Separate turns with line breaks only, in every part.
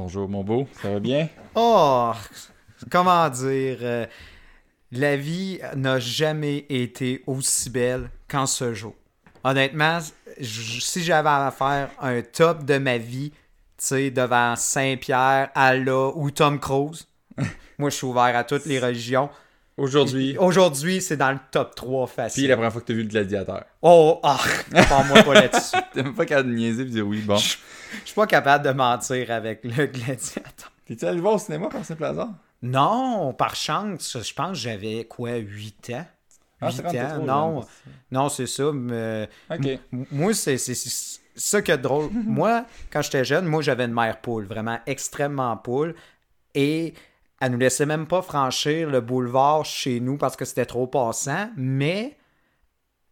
Bonjour mon beau, ça va bien?
Oh, comment dire, euh, la vie n'a jamais été aussi belle qu'en ce jour. Honnêtement, si j'avais à faire un top de ma vie, tu sais, devant Saint-Pierre, Allah ou Tom Cruise, moi je suis ouvert à toutes les religions.
Aujourd'hui,
Aujourd'hui, c'est dans le top 3
puis
facile.
la première fois que t'as vu le gladiateur.
Oh, ah, parle-moi pas là-dessus.
Même pas qu'à niaiser et dire oui, bon.
Je suis pas capable de mentir avec le gladiateur.
T'es-tu allé voir au cinéma par simple hasard?
Non, par chance, je pense que j'avais quoi, 8 ans?
Ah,
8
c'est quand t'es
ans, non. Non, c'est ça. Mais moi, c'est ça qui est drôle. moi, quand j'étais jeune, moi, j'avais une mère poule, vraiment extrêmement poule. Et elle nous laissait même pas franchir le boulevard chez nous parce que c'était trop passant. Mais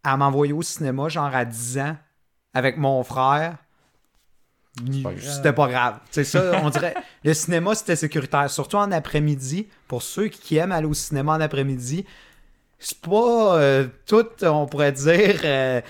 elle m'envoyait au cinéma, genre à 10 ans, avec mon frère. C'était pas grave. C'est ça, on dirait. Le cinéma, c'était sécuritaire. Surtout en après-midi. Pour ceux qui aiment aller au cinéma en après-midi, c'est pas euh, tout, on pourrait dire, euh,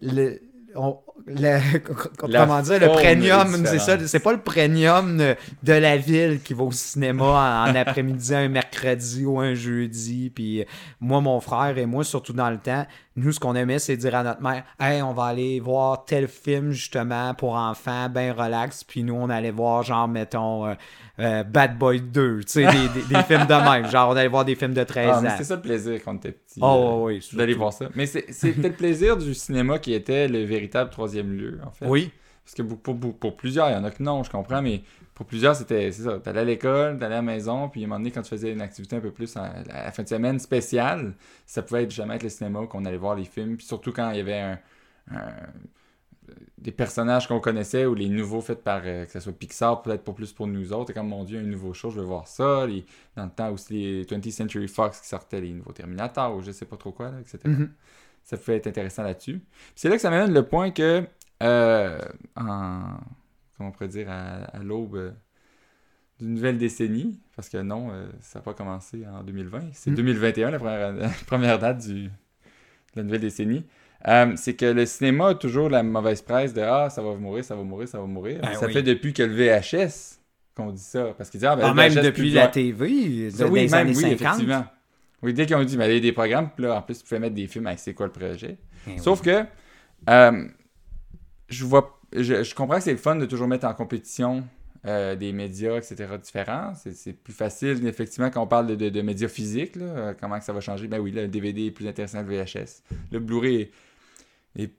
le, on- le- comment dire, le premium, c'est ça, c'est pas le premium de, la ville qui va au cinéma en, en après-midi, un mercredi ou un jeudi. Puis euh, moi, mon frère et moi, surtout dans le temps, nous, ce qu'on aimait, c'est dire à notre mère, hey, on va aller voir tel film justement pour enfants, ben relax. Puis nous, on allait voir, genre, mettons, euh, euh, Bad Boy 2, tu sais, des, des- des films de même. Genre, on allait voir des films de 13
Ah,
ans.
c'était ça le plaisir quand était petit.
Oh,
euh,
oui,
D'aller voir ça. Mais c'est- c'était le plaisir du cinéma qui était le véritable troisième lieu, en fait.
Oui.
Parce que pour, pour- pour plusieurs, il y en a que non, je comprends, mais pour plusieurs, c'était c'est ça. T'allais à l'école, t'allais à la maison, puis à un moment donné, quand tu faisais une activité un peu plus à la fin de semaine spéciale, ça pouvait être jamais être le cinéma, qu'on allait voir les films, puis surtout quand il y avait un, un- des personnages qu'on connaissait ou les nouveaux faits par, euh, que ce soit Pixar, peut-être pas plus pour nous autres, et comme mon Dieu, un nouveau show, je veux voir ça. Les- dans le temps aussi, les 20th Century Fox qui sortaient les nouveaux Terminator ou je sais pas trop quoi, là, etc. ça pouvait être intéressant là-dessus. C'est là que ça m'amène le point que, euh, en, comment on pourrait dire, à, à l'aube euh, d'une nouvelle décennie, parce que non, euh, ça n'a pas commencé en 2020, c'est
Mm.
2021 la première, la première date du, de la nouvelle décennie. Euh, c'est que le cinéma a toujours la mauvaise presse de Ah, ça va mourir, ça va mourir, ça va mourir.
Ben
ça
oui.
fait depuis que le VHS qu'on dit ça. Parce qu'ils disent Ah, ben,
Ah,
le
même depuis
plus
la TV, de,
ça,
des
même,
années
oui,
50.
effectivement. Oui, dès qu'ils ont dit, mais il y a des programmes, puis là, en plus, tu pouvais mettre des films avec c'est quoi le projet.
Ben
Sauf que, euh, je vois, je, je comprends que c'est le fun de toujours mettre en compétition euh, des médias, etc., différents. C'est, plus facile, effectivement, quand on parle de, de- de médias physiques, là, euh, comment que ça va changer? Ben oui, là, le DVD est plus intéressant que le VHS. Le Blu-ray est, est-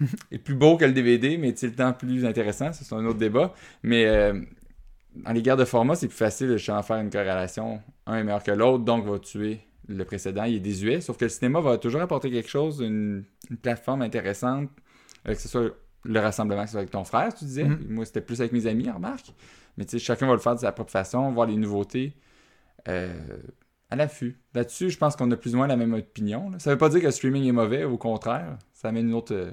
est plus beau que le DVD, mais est-il le temps plus intéressant? C'est un autre débat. Mais euh, dans les guerres de format, c'est plus facile de faire une corrélation. Un est meilleur que l'autre, donc va tuer le précédent. Il est désuet. Sauf que le cinéma va toujours apporter quelque chose, une, une plateforme intéressante, euh, que ce soit le rassemblement, que ce soit avec ton frère, tu disais.
Mhm.
Moi, c'était plus avec mes amis, remarque. Mais tu sais, chacun va le faire de sa propre façon, voir les nouveautés. euh, à l'affût. Là-dessus, je pense qu'on a plus ou moins la même opinion. là. Ça veut pas dire que le streaming est mauvais, au contraire. Ça amène une autre, euh,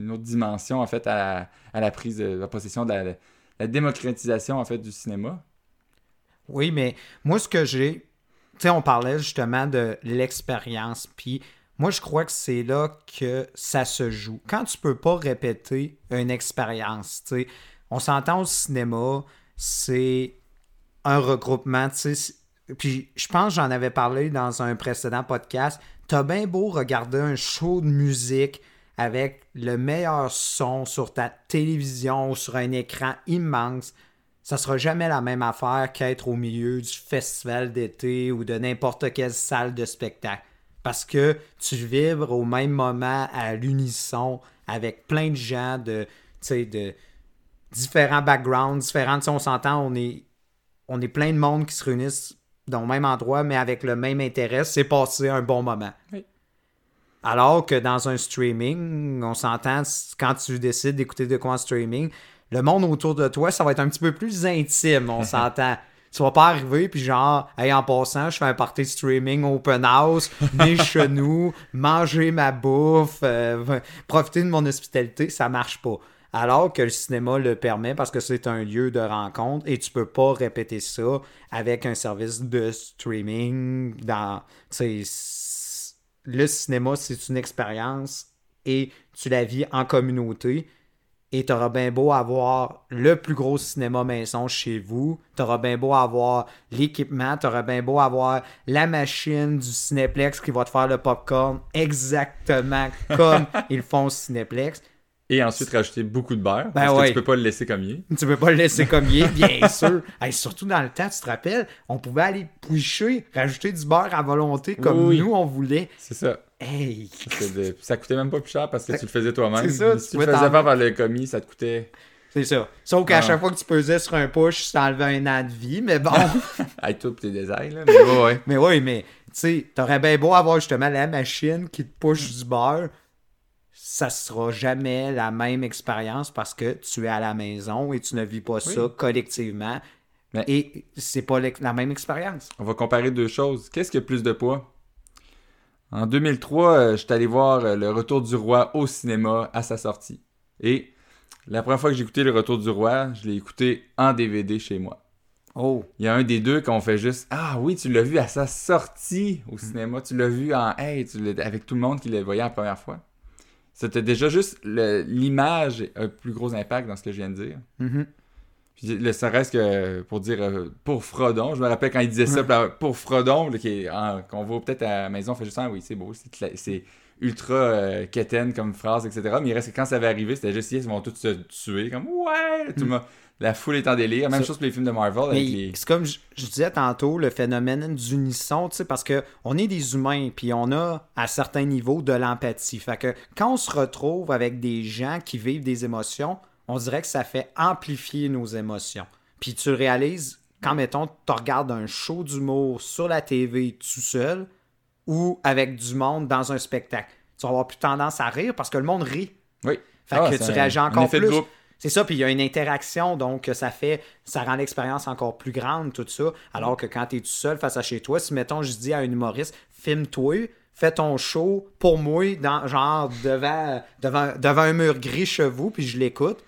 une autre dimension, en fait, à la, à la prise de la possession de la, la démocratisation, en fait, du cinéma.
Oui, mais moi, ce que j'ai. On parlait justement de l'expérience. Puis moi, je crois que c'est là que ça se joue. Quand tu peux pas répéter une expérience, tu sais, on s'entend au cinéma, c'est un regroupement, tu sais. Puis je pense j'en avais parlé dans un précédent podcast. T'as bien beau regarder un show de musique avec le meilleur son sur ta télévision ou sur un écran immense ça sera jamais la même affaire qu'être au milieu du festival d'été ou de n'importe quelle salle de spectacle. Parce que tu vibres au même moment à l'unisson avec plein de gens de, de différents backgrounds, sais, on s'entend, on est, on est plein de monde qui se réunissent dans le même endroit, mais avec le même intérêt, c'est passer un bon moment.
Oui.
Alors que dans un streaming, on s'entend, quand tu décides d'écouter de quoi en streaming, le monde autour de toi, ça va être un petit peu plus intime, on s'entend. Tu vas pas arriver, puis genre, hey, en passant, je fais un party streaming open house, chez nous, manger ma bouffe, euh, profiter de mon hospitalité, ça marche pas. Alors que le cinéma le permet parce que c'est un lieu de rencontre et tu peux pas répéter ça avec un service de streaming dans. le cinéma, c'est une expérience et tu la vis en communauté. Et t'auras bien beau avoir le plus gros cinéma maison chez vous, t'auras bien beau avoir l'équipement, t'auras bien beau avoir la machine du Cinéplex qui va te faire le popcorn exactement comme ils font au Cinéplex.
Et ensuite rajouter beaucoup de beurre.
Ben
parce que
ouais.
tu peux pas le laisser comme il est.
Tu peux pas le laisser comme il est, bien sûr. Hey, surtout dans le temps, tu te rappelles, on pouvait aller pouicher, rajouter du beurre à volonté comme
Oui.
nous on voulait.
C'est ça.
Hey!
De- Ça coûtait même pas plus cher parce que tu le faisais toi-même.
C'est ça,
Si
tu
tu le faisais pas par le commis, ça te coûtait.
C'est ça. Sauf qu'à
Ah.
chaque fois que tu pesais sur un push, tu t'enlevais un an de vie, mais bon.
Avec pis tes désailles, là. Mais ouais, ouais.
mais oui, mais tu sais, t'aurais bien beau avoir justement la machine qui te push du beurre. Ça sera jamais la même expérience parce que tu es à la maison et tu ne vis pas ça collectivement.
Mais-
Et c'est pas la même expérience.
On va comparer deux choses. Qu'est-ce qui a plus de poids? En 2003, euh, j'étais allé voir euh, Le Retour du Roi au cinéma à sa sortie. Et la première fois que j'ai écouté Le Retour du Roi, je l'ai écouté en DVD chez moi.
Oh!
Il y a un des deux qu'on fait juste Ah oui, tu l'as vu à sa sortie au cinéma. Tu l'as vu en Hey, tu l'as- avec tout le monde qui le voyait la première fois. C'était déjà juste l'image a un plus gros impact dans ce que je viens de dire.
Mhm.
Puis le serait-ce que pour dire euh, pour Frodon, je me rappelle quand il disait ça pour- Frodon, qu'on voit peut-être à la maison, on fait juste ah oui, c'est beau, c'est ultra euh, quétaine comme phrase, etc. Mais il reste que quand ça va arriver, c'était juste ils vont tous se tuer, comme ouais, tout le monde- la foule est en délire. Même
Ça-
chose pour les films de Marvel les.
c'est comme je, je disais tantôt, le phénomène d'unisson, tu sais, parce que on est des humains, puis on a à certains niveaux de l'empathie. Fait que quand on se retrouve avec des gens qui vivent des émotions, on dirait que ça fait amplifier nos émotions. Puis tu réalises, quand mettons, tu regardes un show d'humour sur la TV tout seul ou avec du monde dans un spectacle, tu vas avoir plus tendance à rire parce que le monde rit.
Oui.
Fait
Ah,
que
c'est
tu réagis encore plus. C'est ça, puis il y a une interaction, donc ça fait, ça rend l'expérience encore plus grande, tout ça. Alors que quand tu es tout seul face à chez toi, si mettons, je dis à un humoriste, filme-toi, fais ton show pour moi, dans, genre devant, devant, devant un mur gris chez vous, puis je l'écoute,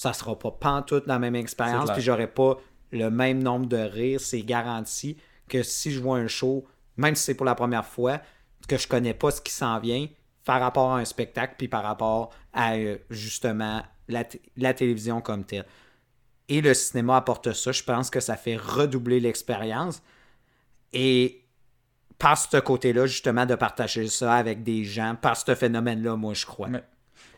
ça sera pas pantoute la même expérience, puis j'aurai pas le même nombre de rires, c'est garanti que si je vois un show, même si c'est pour la première fois, que je connais pas ce qui s'en vient, par rapport à un spectacle, puis par rapport à euh, justement la, la télévision comme telle. Et le cinéma apporte ça. Je pense que ça fait redoubler l'expérience. Et par ce côté-là, justement, de partager ça avec des gens, par ce phénomène-là, moi, je crois.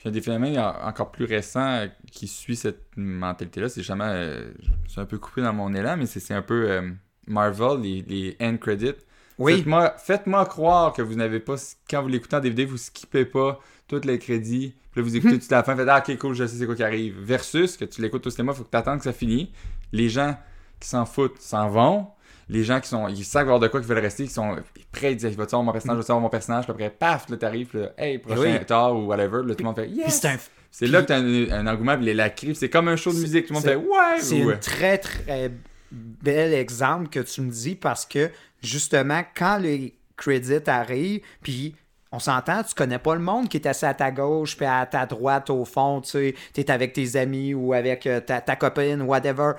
Puis il y a des phénomènes en- encore plus récents euh, qui suivent cette mentalité-là. C'est jamais. euh, je suis un peu coupé dans mon élan, mais c'est un peu euh, Marvel, les, les end credits.
Oui.
Faites-moi croire que vous n'avez pas. Quand vous l'écoutez en DVD, vous skippez pas tous les crédits. Puis là, vous écoutez tout à la fin, faites Ah, ok, cool, je sais c'est quoi qui arrive. Versus que tu l'écoutes au cinéma, il faut que tu attendes que ça finisse. Les gens qui s'en foutent s'en vont. Les gens qui sont. Ils savent voir de quoi qu'ils veulent rester, qui sont prêts, ils disent Va-tu avoir mon personnage, va-tu avoir mon personnage, puis après, paf, là, t'arrives, là, hey, prochain
Oui.
tard ou whatever, là, tout le monde fait Yes!
c'est un,
C'est là que t'as un, un engouement, puis les lacrimes, c'est comme un show de musique, tout le monde fait Ouais!
C'est
ouais.
un très, très bel exemple que tu me dis parce que, justement, quand les crédits arrivent, puis on s'entend, tu connais pas le monde qui est assis à ta gauche puis à ta droite au fond, tu sais, t'es avec tes amis ou avec euh, ta, ta copine, whatever.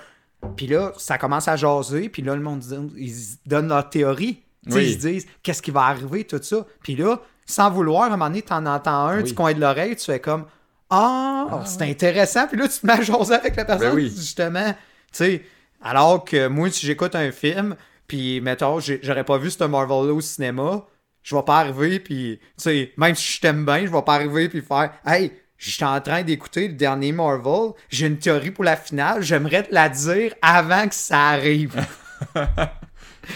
Puis là, ça commence à jaser, puis là, le monde, ils donnent leur théorie.
Oui.
Ils se disent, qu'est-ce qui va arriver, tout ça. Puis là, sans vouloir, à un moment donné, t'en entends un
Oui.
du coin de l'oreille, tu fais comme, ah, c'est intéressant. Puis là, tu te mets à jaser avec la personne,
Ben oui.
justement. Tu sais, alors que moi, si j'écoute un film, puis mettons, j'aurais pas vu ce Marvel-là au cinéma, je vais pas arriver, puis, tu sais, même si je t'aime bien, je vais pas arriver, puis faire, hey, j'étais en train d'écouter le dernier Marvel, j'ai une théorie pour la finale, j'aimerais te la dire avant que ça arrive.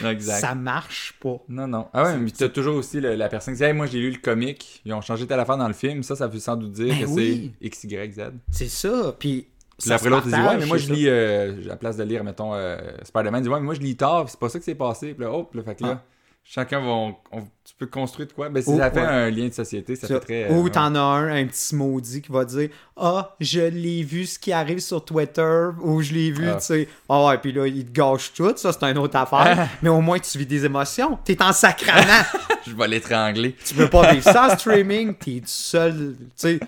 Exact.
ça marche pas.
Non, non. Ah ouais, mais t'as toujours aussi le- la personne qui dit Hey, moi j'ai lu le comic, ils ont changé telle affaire dans le film, ça, ça veut sans doute dire
Ben
que
oui.
c'est X, Y, Z.
C'est ça, puis.
Puis après l'autre, il dit Ouais, mais moi je lis, euh, à la place de lire, mettons, euh, Spider-Man, il dit Ouais, mais moi je lis tard, c'est pas ça que c'est passé. Puis là, hop, là, fait que là,
Ah.
Chacun va. on- on- tu peux construire de quoi? Ben, si
Oh,
ça fait
ouais.
un lien de société, ça,
Ça.
fait très. euh,
Ou
ouais.
t'en as un, un petit maudit qui va dire Ah, je l'ai vu ce qui arrive sur Twitter, ou je l'ai vu,
Ah.
tu sais. Ah ouais, puis là, il te gâche tout, ça c'est une autre affaire. Mais au moins, tu vis des émotions. T'es en sacrament.
Je vais l'étrangler.
tu peux pas vivre ça en streaming, t'es seul. Tu sais,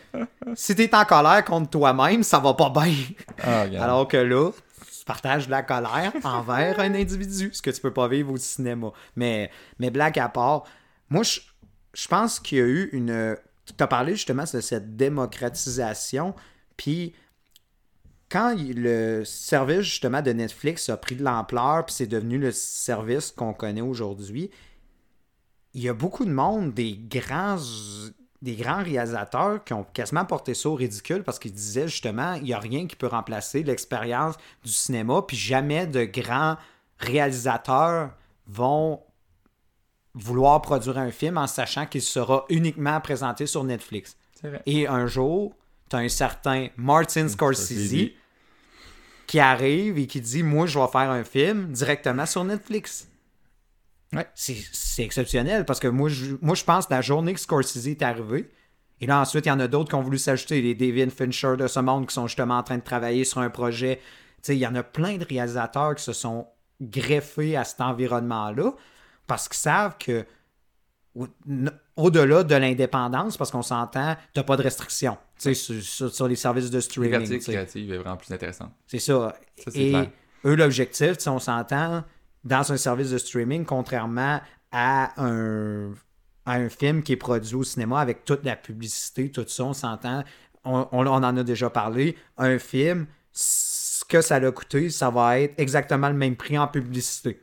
si t'es en colère contre toi-même, ça va pas bien.
Ah.
Alors que là, partages de la colère envers un individu, ce que tu peux pas vivre au cinéma. Mais, mais blague à part, moi, je, je pense qu'il y a eu une. Tu as parlé justement de cette démocratisation, Puis quand le service justement de Netflix a pris de l'ampleur, puis c'est devenu le service qu'on connaît aujourd'hui, il y a beaucoup de monde, des grands, des grands réalisateurs qui ont quasiment porté ça au ridicule parce qu'ils disaient justement, il n'y a rien qui peut remplacer l'expérience du cinéma, puis jamais de grands réalisateurs vont vouloir produire un film en sachant qu'il sera uniquement présenté sur Netflix.
Vrai.
Et un jour, tu as un certain Martin Scorsese
Scorsese.
qui arrive et qui dit Moi, je vais faire un film directement sur Netflix.
Ouais.
C'est exceptionnel parce que moi je, moi, je pense que la journée que Scorsese est arrivé, et là, ensuite, il y en a d'autres qui ont voulu s'ajouter, les David Fincher de ce monde qui sont justement en train de travailler sur un projet. Tu sais, il y en a plein de réalisateurs qui se sont greffés à cet environnement-là parce qu'ils savent que au-delà de l'indépendance, parce qu'on s'entend, tu pas de restrictions tu sais, sur, sur- sur les services de streaming. Sais.
créative est vraiment plus intéressante.
C'est ça. Et
clair.
eux, l'objectif, on s'entend, dans un service de streaming, contrairement à un, film qui est produit au cinéma avec toute la publicité, tout ça, on s'entend, on, en a déjà parlé, un film, ce que ça l'a coûté, ça va être exactement le même prix en publicité.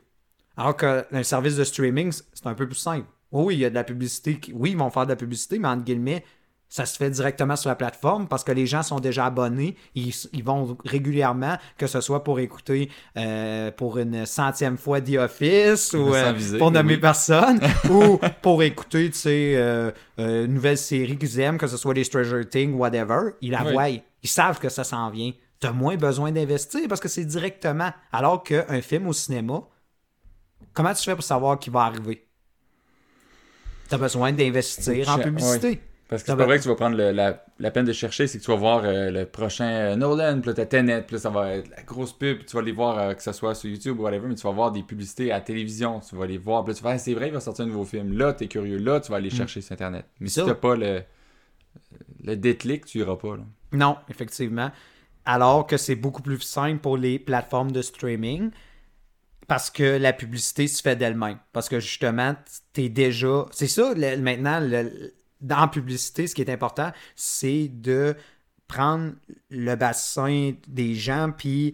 Alors qu'un service de streaming, c'est un peu plus simple. Oui, il y a de la publicité. Oui, ils vont faire de la publicité, mais entre guillemets, ça se fait directement sur la plateforme parce que les gens sont déjà abonnés. Ils, ils vont régulièrement, que ce soit pour écouter euh, pour une centième fois The Office ou euh,
viser,
pour nommer
oui.
personne ou pour écouter, tu sais, euh, une nouvelle série qu'ils aiment, que ce soit les Stranger Things, whatever. Ils la
Oui.
voient. Ils savent que ça s'en vient. T'as moins besoin d'investir parce que c'est directement. Alors qu'un film au cinéma, comment tu fais pour savoir qui va arriver? T'as besoin d'investir en publicité.
Parce que c'est pas vrai que tu vas prendre le- la, la peine de chercher, c'est que tu vas voir euh, le prochain euh, Nolan, puis là t'as Tenet, puis là ça va être la grosse pub, puis tu vas les voir euh, que ce soit sur YouTube ou whatever, mais tu vas voir des publicités à la télévision, tu vas les voir, puis là tu vas Ah, c'est vrai, il va sortir un nouveau film. Là, t'es curieux, là, tu vas aller chercher sur Internet. Mais si t'as pas le, le déclic, tu iras pas. Là.
Non, effectivement. Alors que c'est beaucoup plus simple pour les plateformes de streaming parce que la publicité se fait d'elle-même. Parce que justement, t'es déjà. C'est ça, le- maintenant, le- dans la publicité, ce qui est important, c'est de prendre le bassin des gens, puis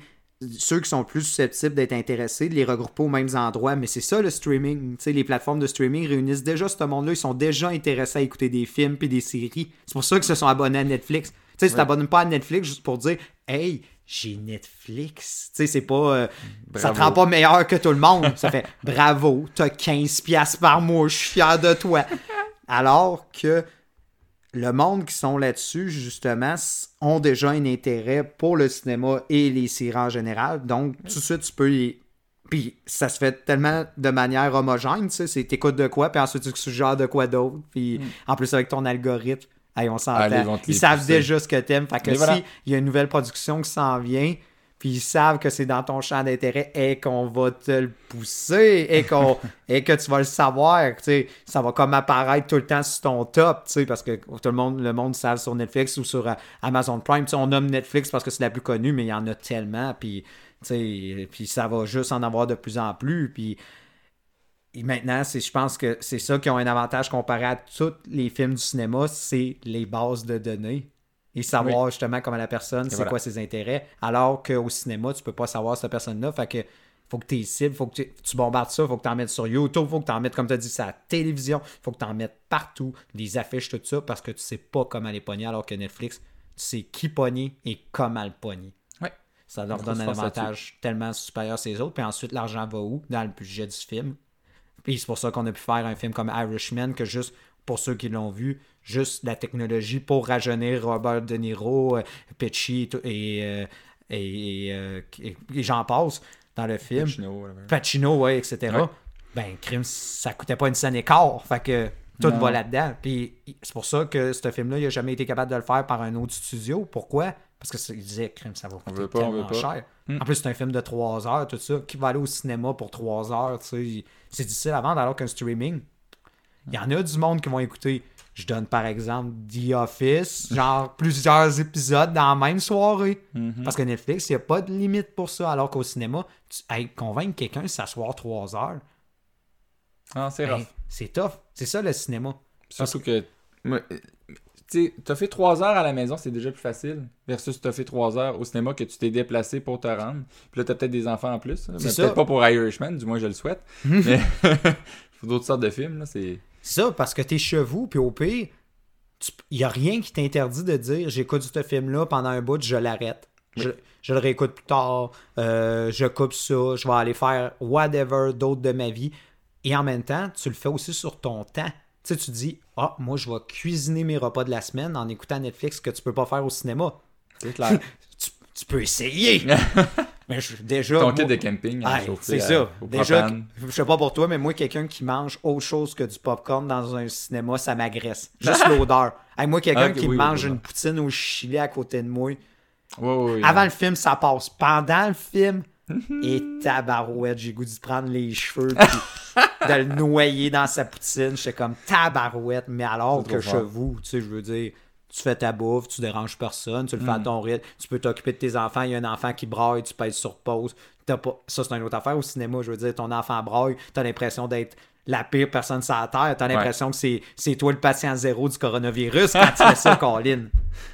ceux qui sont plus susceptibles d'être intéressés, de les regrouper aux mêmes endroits. Mais c'est ça le streaming. Les plateformes de streaming réunissent déjà ce monde-là. Ils sont déjà intéressés à écouter des films puis des séries. C'est pour ça qu'ils se sont abonnés à Netflix. Tu sais, si
Ouais.
t'abonnes pas à Netflix juste pour dire Hey, j'ai Netflix. Tu sais, c'est pas. euh, ça te rend pas meilleur que tout le monde. Ça fait bravo, t'as 15$ piastres par mois, je suis fier de toi. Alors que le monde qui sont là-dessus, justement, ont déjà un intérêt pour le cinéma et les séries en général. Donc, tout de suite, tu peux les. Puis, ça se fait tellement de manière homogène, tu sais. C'est t'écoutes de quoi, puis ensuite, tu suggères de quoi d'autre. Puis, en plus, avec ton algorithme, hey, on s'entend.
Ils
savent déjà ce que t'aimes. Fait que
Mais
si
voilà.
il y a une nouvelle production qui s'en vient, puis ils savent que c'est dans ton champ d'intérêt et qu'on va te le pousser et, qu'on et que tu vas le savoir, ça va comme apparaître tout le temps sur ton top, parce que tout le monde, le monde savent sur Netflix ou sur euh, Amazon Prime, on nomme Netflix parce que c'est la plus connue, mais il y en a tellement, puis, ça va juste en avoir de plus en plus, puis et maintenant, c'est, je pense que c'est ça qui ont un avantage comparé à tous les films du cinéma, c'est les bases de données. Et savoir justement comment la personne, c'est
voilà.
quoi ses intérêts. Alors qu'au cinéma, tu peux pas savoir cette personne-là. Fait que faut que tu cibles, faut que tu, bombardes ça, faut que tu en mettes sur YouTube, faut que tu en mettes, comme tu as dit, sur la télévision, faut que tu en mettes partout, des affiches, tout ça, parce que tu sais pas comment les pogner, alors que Netflix, tu sais qui pogner et comment le pogner.
Ouais.
Ça leur donne un avantage tellement supérieur à ces autres. Puis ensuite, l'argent va où? Dans le budget du film. Puis c'est pour ça qu'on a pu faire un film comme Irishman, que juste, pour ceux qui l'ont vu, juste la technologie pour rajeunir Robert De Niro, euh, Pesci et, euh, et, et, euh, et- et j'en passe dans le film.
Pacino.
Pacino, ouais, etc.
Ouais.
Ben, crime, ça coûtait pas une scène et quart. Fait que tout
Non.
va là-dedans. Puis c'est pour ça que ce film-là, il a jamais été capable de le faire par un autre studio. Pourquoi? Parce que il disait, crime, ça va coûter
veut pas, on
tellement
veut pas.
cher.
Hmm.
En plus, c'est un film de 3 heures, tout ça. Qui va aller au cinéma pour 3 heures, tu sais? C'est difficile à vendre alors qu'un streaming, il y en a du monde qui vont écouter. Je donne par exemple The Office, genre plusieurs épisodes dans la même soirée.
Mhm.
Parce que Netflix, il n'y a pas de limite pour ça. Alors qu'au cinéma, tu, hey, convaincre quelqu'un de s'asseoir trois heures,
Ah, c'est
ben,
rough.
c'est tough. C'est ça le cinéma.
Surtout que. euh, tu t'as fait 3 heures à la maison, c'est déjà plus facile. Versus t'as fait 3 heures au cinéma que tu t'es déplacé pour te rendre. Puis là, t'as peut-être des enfants en plus. peut-être pas pour Irishman, du moins je le souhaite. Mais pour d'autres sortes de films, là, c'est.
Ça, parce que t'es chez vous, puis au pire, il n'y a rien qui t'interdit de dire j'écoute ce film-là pendant un bout, je l'arrête. Je, je le réécoute plus tard, euh, je coupe ça, je vais aller faire whatever d'autre de ma vie. Et en même temps, tu le fais aussi sur ton temps. Tu sais, tu dis, ah, moi, je vais cuisiner mes repas de la semaine en écoutant Netflix, que tu peux pas faire au cinéma.
C'est clair.
Tu, tu peux essayer. Mais je- déjà.
Ton
moi-
kit de camping
c'est ça.
au
Déjà, je sais pas pour toi, mais moi, quelqu'un qui mange autre chose que du popcorn dans un cinéma, ça m'agresse. Juste l'odeur. Hey, moi, quelqu'un qui
oui,
mange
oui, oui.
une poutine au chili à côté de moi, avant le film, ça passe. Pendant le film, et tabarouette, j'ai goût d'y prendre les cheveux puis de le noyer dans sa poutine. J'étais comme tabarouette, mais alors que chez vous, tu sais, je veux dire, tu fais ta bouffe, tu déranges personne, tu le fais
Mm.
à ton rythme, tu peux t'occuper de tes enfants, il y a un enfant qui braille, tu pèses sur pause. Pas... Ça, c'est une autre affaire au cinéma, je veux dire, ton enfant braille, t'as l'impression d'être la pire personne sur la Terre, t'as l'impression que c'est, c'est toi le patient zéro du coronavirus quand tu fais ça, Colin.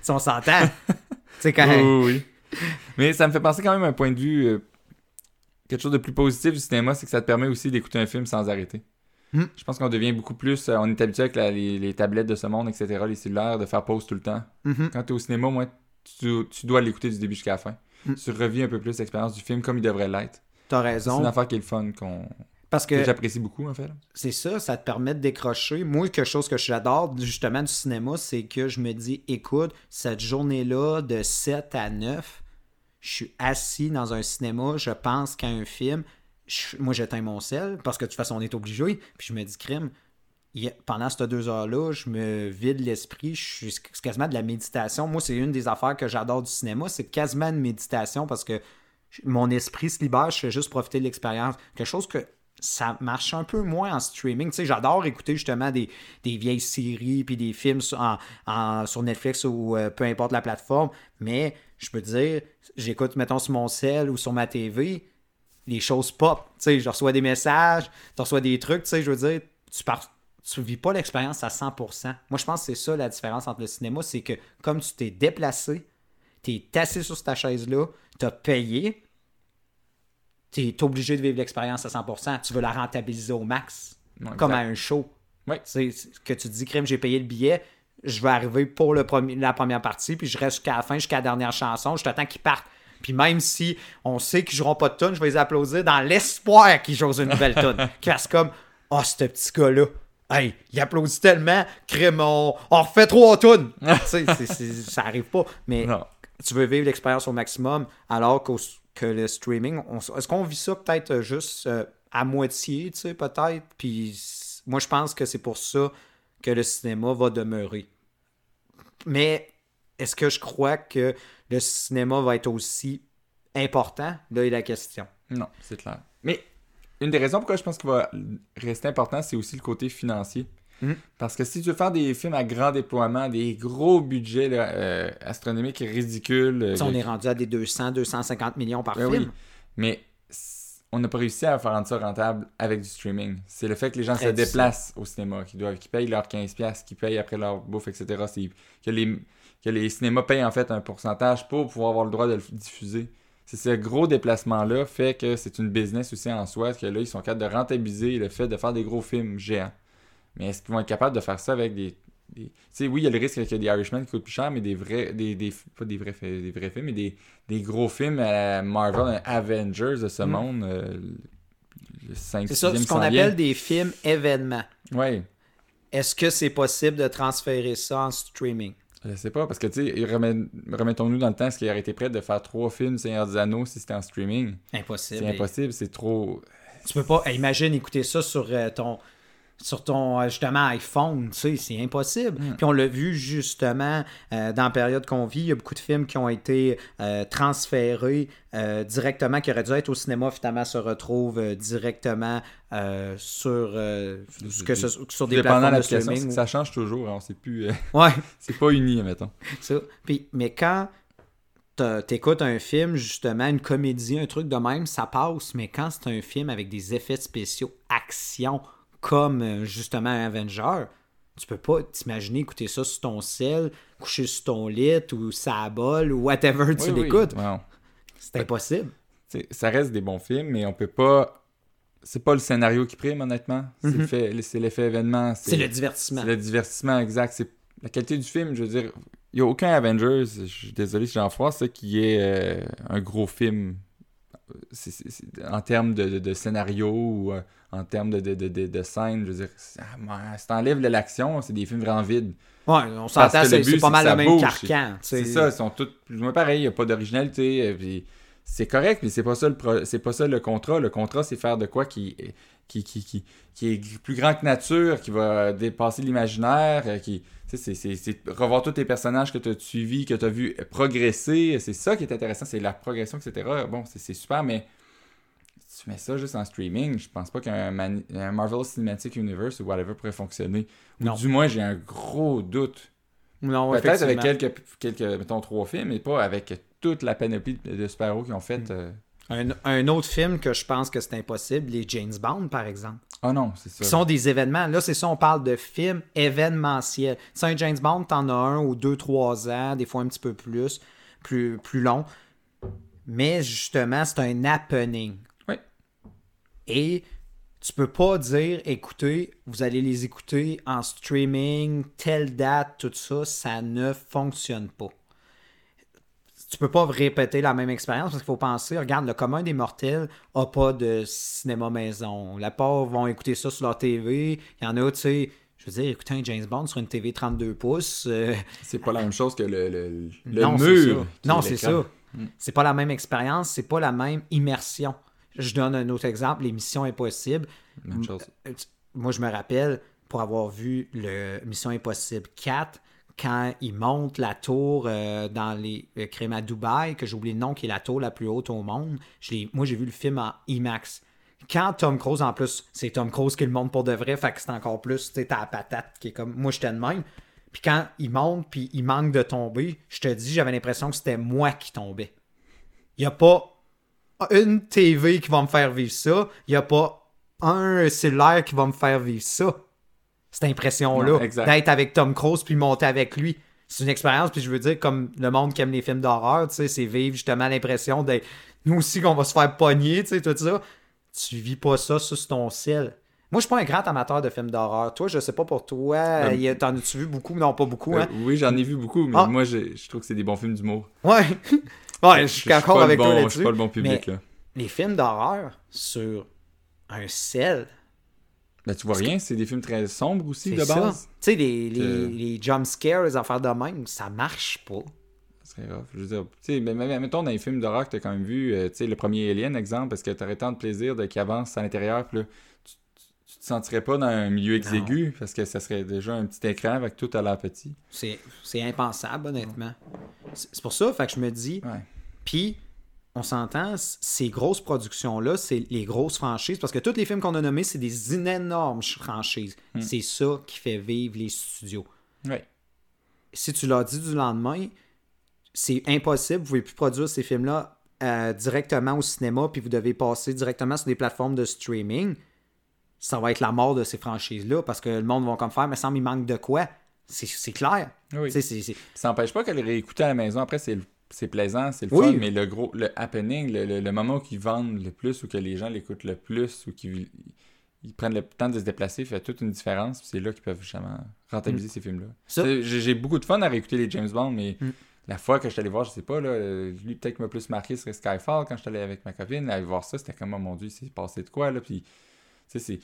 Si on s'entend. tu sais, quand...
Oui, oui, oui. Mais ça me fait penser quand même à un point de vue. euh, quelque chose de plus positif du cinéma, c'est que ça te permet aussi d'écouter un film sans arrêter.
Hmm.
Je pense qu'on devient beaucoup plus. euh, on est habitué avec la- les, les tablettes de ce monde, etc., les cellulaires, de faire pause tout le temps.
Mhm.
Quand tu es au cinéma, moi, tu, tu dois l'écouter du début jusqu'à la fin.
Hmm.
Tu revis un peu plus l'expérience du film comme il devrait l'être.
T'as
C'est
raison.
une affaire qui est le fun, qu'on,
Parce
que
que
j'apprécie beaucoup, en fait.
c'est ça, ça te permet de décrocher. Moi, quelque chose que j'adore justement du cinéma, c'est que je me dis, écoute, cette journée-là de 7 à 9, je suis assis dans un cinéma, je pense qu'à un film. Moi, j'éteins mon sel parce que de toute façon, on est obligé. Puis je me dis, crime, pendant ces deux heures-là, je me vide l'esprit. Je suis quasiment de la méditation. Moi, c'est une des affaires que j'adore du cinéma. C'est quasiment une méditation parce que mon esprit se libère. Je fais juste profiter de l'expérience. Quelque chose que ça marche un peu moins en streaming. Tu sais, j'adore écouter justement des, des vieilles séries puis des films sur, en- en- sur Netflix ou euh, peu importe la plateforme. Mais je peux dire, j'écoute, mettons, sur mon cell ou sur ma TV, les choses pop. Tu sais, je reçois des messages, tu reçois des trucs, tu sais, je veux dire, tu pars. Tu vis pas l'expérience à 100%. Moi, je pense que c'est ça la différence entre le cinéma, c'est que comme tu t'es déplacé, tu es assis sur ta chaise-là, tu as payé, tu es obligé de vivre l'expérience à 100%. Tu veux la rentabiliser au max,
Ouais,
comme à un show. C'est c'est que tu te dis, crème, j'ai payé le billet, je vais arriver pour le premier, la première partie, puis je reste jusqu'à la fin, jusqu'à la dernière chanson, je t'attends qu'ils partent. Puis même si on sait qu'ils joueront pas de tune, je vais les applaudir dans l'espoir qu'ils jouent une nouvelle tune. Qu'ils fassent comme, oh, ce petit gars-là, hey, il applaudit tellement, crème, on, on refait trois c'est- ça arrive pas. Mais
Non.
tu veux vivre l'expérience au maximum, alors que le streaming, est-ce qu'on vit ça peut-être euh, juste euh, à moitié, tu sais, peut-être? Puis moi, je pense que c'est pour ça que le cinéma va demeurer. Mais est-ce que je crois que le cinéma va être aussi important? Là est la question.
Non, c'est clair. Mais une des raisons pourquoi je pense qu'il va rester important, c'est aussi le côté financier.
Mhm.
Parce que si tu veux faire des films à grand déploiement, des gros budgets là, euh, astronomiques ridicules, euh,
on
que-
est rendu à des 200, 250 millions par
Ben
film.
oui, mais on n'a pas réussi à faire rendre ça rentable avec du streaming. C'est le fait que les gens
Très
se déplacent au cinéma, qui doivent, qui payent leurs 15$, qui payent après leur bouffe, etc. C'est que les, que les cinémas payent en fait un pourcentage pour pouvoir avoir le droit de le diffuser. C'est ce gros déplacement-là fait que c'est une business aussi en soi, que là, ils sont capables de rentabiliser le fait de faire des gros films géants. Mais est-ce qu'ils vont être capables de faire ça avec des. des- Tu sais, oui, il y a le risque qu'il y ait des Irishmen qui coûtent plus cher, mais des vrais. Des, des, pas des vrais, des vrais films, mais des, des gros films à Marvel, Avengers de ce
Mm.
monde. euh, le 5
C'est ça, ce qu'on appelle des films événements.
Ouais.
Est-ce que c'est possible de transférer ça en streaming?
Je sais pas, parce que, tu sais, remet- remettons-nous dans le temps, est-ce qu'il aurait été prêt de faire trois films Seigneur des Anneaux si c'était en streaming?
Impossible.
C'est impossible, c'est trop.
Tu peux pas, imagine écouter ça sur euh, ton sur ton euh, justement iPhone, tu sais, c'est impossible.
Mm.
Puis on l'a vu justement euh, dans la période qu'on vit, il y a beaucoup de films qui ont été euh, transférés euh, directement, qui auraient dû être au cinéma, finalement se retrouvent directement sur, que ce- sur des plateformes de
c'est
streaming.
que ça change toujours, hein, on sait plus.
Ouais,
c'est pas uni, mettons.
ça. Puis, mais quand t'écoutes un film, justement, une comédie, un truc de même, ça passe. Mais quand c'est un film avec des effets spéciaux, action, comme euh, justement Avenger, Tu peux pas t'imaginer écouter ça sur ton sel, coucher sur ton lit ou sa bol ou whatever tu
Oui, oui.
l'écoutes. C'est impossible.
T'sais, ça reste des bons films, mais on peut pas. C'est pas le scénario qui prime, honnêtement. C'est le fait- c'est l'effet événement.
C'est le divertissement.
C'est le divertissement exact. C'est la qualité du film. Je veux dire, il n'y a aucun Avengers, je suis désolé si j'en froisse, ça, qui est euh, un gros film En termes de, de- de scénario ou euh, en termes de, de, de, de, de scène. Je veux dire, moi, si t'enlèves de l'action, c'est des films vraiment vides.
Ouais, on s'entend, c'est pas mal le même
bouge.
carcan.
C'est ça, ils sont tous plus ou moins pareils, il n'y a pas d'originalité. euh, puis C'est correct, mais c'est pas ça le pro- c'est pas ça le contrat. Le contrat, c'est faire de quoi qui, qui, qui, qui, qui est plus grand que nature, qui va dépasser l'imaginaire, euh, qui. tu sais, C'est, revoir tous tes personnages que tu as suivis, que tu as vu progresser. C'est ça qui est intéressant, c'est la progression, etc. Bon, c'est, super, mais si tu mets ça juste en streaming, je pense pas qu'un Marvel Cinematic Universe ou whatever pourrait fonctionner. Ou
Non.
du moins, j'ai un gros doute
Non,
Peut-être avec quelques, quelques, mettons, trois films, mais pas avec toute la panoplie de super-héros qu'ils ont fait. euh.
Un, un autre film que je pense que c'est impossible, les James Bond, par exemple.
Ah non, c'est ça.
Qui sont des événements. Là, c'est ça, on parle de films événementiels. C'est un James Bond, t'en as un ou deux, trois ans, des fois un petit peu plus, plus, plus long. Mais justement, c'est un happening.
Oui.
Et tu peux pas dire, écoutez, vous allez les écouter en streaming, telle date, tout ça, ça ne fonctionne pas. Tu peux pas répéter la même expérience parce qu'il faut penser, regarde, le commun des mortels a pas de cinéma maison. La part vont écouter ça sur leur TV. Il y en a, tu sais, je veux dire, écouter un James Bond sur une TV 32 pouces. euh,
C'est pas la même chose que le, le, le
non, c'est
mur.
Non,
est
c'est ça. C'est pas la même expérience, c'est pas la même immersion. Je donne un autre exemple, les Missions Impossibles.
Même chose.
Euh, Moi, je me rappelle, pour avoir vu le Mission Impossible 4, quand il monte la tour euh, dans les euh, Dubaï, que j'ai oublié le nom, qui est la tour la plus haute au monde, moi, j'ai vu le film en IMAX. Quand Tom Cruise, en plus, c'est Tom Cruise qui le monte pour de vrai, fait que c'est encore plus, tu sais, patate qui est comme, moi, j'étais de même. Puis quand il monte, puis il manque de tomber, je te dis, j'avais l'impression que c'était moi qui tombais. Il n'y a pas une TV qui va me faire vivre ça. Il n'y a pas un cellulaire qui va me faire vivre ça. Cette impression-là. D'être avec Tom Cruise puis monter avec lui. C'est une expérience, puis je veux dire, comme le monde qui aime les films d'horreur, tu sais, c'est vivre justement l'impression d'être nous aussi qu'on va se faire pogner, tu sais, tout ça. Tu vis pas ça sur ton ciel. Moi, je suis pas un grand amateur de films d'horreur. Toi, je sais pas pour toi.
Euh,
T'en as-tu vu beaucoup? Non, pas beaucoup,
Euh,
hein?
oui, j'en ai vu beaucoup, mais
Ah.
moi, je trouve que c'est des bons films d'humour.
Ouais. ouais, je suis d'accord avec
bon-
toi
Je
là-dessus.
suis pas le bon public,
mais-
là.
Les films d'horreur sur un sel,
Ben, tu vois rien, c'est des films très sombres aussi,
c'est
de
ça.
base.
Tu sais, les, les, les jump scares, les affaires de même, ça marche pas.
Serait rough. Je veux dire, tu sais, mais, mais- mettons dans les films d'horreur que t'as quand même vu, euh, tu sais, le premier Alien, exemple, parce que t'aurais tant de plaisir de qu'il avance à l'intérieur, puis là, tu, tu, tu te sentirais pas dans un milieu exigu, parce que ça serait déjà un petit écran avec tout à l'air petit.
C'est c'est impensable, honnêtement. C'est c'est pour ça, fait que je me dis, puis on s'entend, ces grosses productions-là, c'est les grosses franchises, parce que tous les films qu'on a nommés, c'est des énormes franchises.
Hmm.
C'est ça qui fait vivre les studios.
Ouais.
si tu l'as dit du lendemain, c'est impossible, vous pouvez plus produire ces films-là euh, directement au cinéma, puis vous devez passer directement sur des plateformes de streaming. Ça va être la mort de ces franchises-là, parce que le monde va comme faire, mais semble il manque de quoi. C'est clair.
Oui. Ça n'empêche pas qu'elle réécouter à la maison. Après, c'est le- c'est plaisant, c'est le
Oui.
fun, mais le gros, le happening, le, le- le moment où ils vendent le plus ou que les gens l'écoutent le plus ou qu'ils ils prennent le temps de se déplacer fait toute une différence. C'est là qu'ils peuvent justement rentabiliser ces films-là. J'ai beaucoup de fun à réécouter les James Bond, mais
Mm.
la fois que je suis allé voir, je sais pas, là, lui peut-être qui m'a plus marqué serait Skyfall quand je suis allé avec ma copine. Aller voir ça, c'était comme, oh mon dieu, c'est passé de quoi, là. Puis c'est-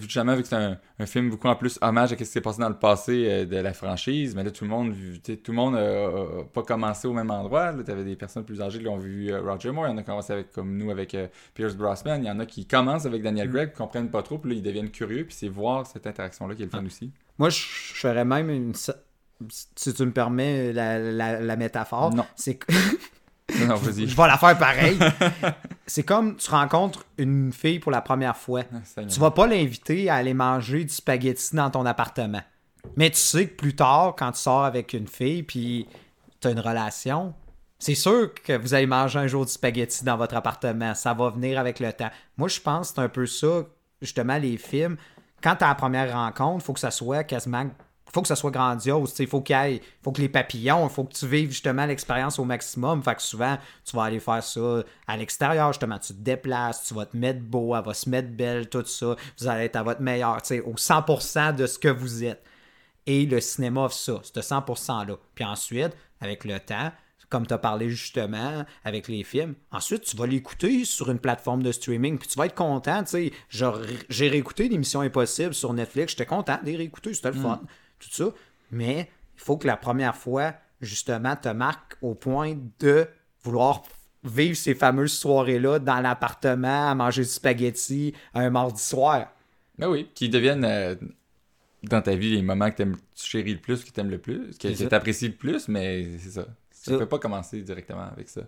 justement vu que c'est un, un film beaucoup en plus hommage à ce qui s'est passé dans le passé euh, de la franchise, mais là tout le monde, tout le monde pas commencé au même endroit. Tu avais des personnes plus âgées qui ont vu euh, Roger Moore, il y en a commencé avec comme nous avec euh, Pierce Brosnan, il y en a qui commencent avec Daniel
Mm.
Craig, qui comprennent pas trop, puis là ils deviennent curieux, puis c'est voir cette interaction là qui est le fun
Ah.
aussi.
Moi, je ferais même une. Si tu me permets la, la- la métaphore,
Non.
c'est que-
Non, non, vas-y.
je vais la faire pareil. c'est comme tu rencontres une fille pour la première fois.
Ah.
Tu vas pas l'inviter à aller manger du spaghetti dans ton appartement. Mais tu sais que plus tard, quand tu sors avec une fille puis tu as une relation, c'est sûr que vous allez manger un jour du spaghetti dans votre appartement. Ça va venir avec le temps. Moi, je pense que c'est un peu ça, justement, les films. quand tu as la première rencontre, il faut que ça soit quasiment faut que ça soit grandiose. Il faut qu'il faut que les papillons, il faut que tu vives justement l'expérience au maximum. Fait que souvent, tu vas aller faire ça à l'extérieur, justement. Tu te déplaces, tu vas te mettre beau, elle va se mettre belle, tout ça. Vous allez être à votre meilleur, au 100% de ce que vous êtes. Et le cinéma offre ça, ce 100%-là. Puis ensuite, avec le temps, comme tu as parlé justement avec les films. Ensuite, tu vas l'écouter sur une plateforme de streaming, puis tu vas être content. Tu sais, j'ai réécouté l'émission Impossible sur Netflix, j'étais content de réécouter, c'était le mm. fun tout ça. Mais il faut que la première fois, justement, te marque au point de vouloir vivre ces fameuses soirées-là dans l'appartement, à manger du spaghetti un mardi soir.
Ben oui, qui deviennent euh, dans ta vie les moments que tu chéris le plus, que tu aimes le plus, que tu apprécies le plus, mais c'est ça. Tu ne peux pas commencer directement avec ça.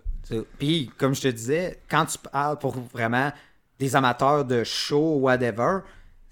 Puis, comme je te disais, quand tu parles pour vraiment des amateurs de show, whatever,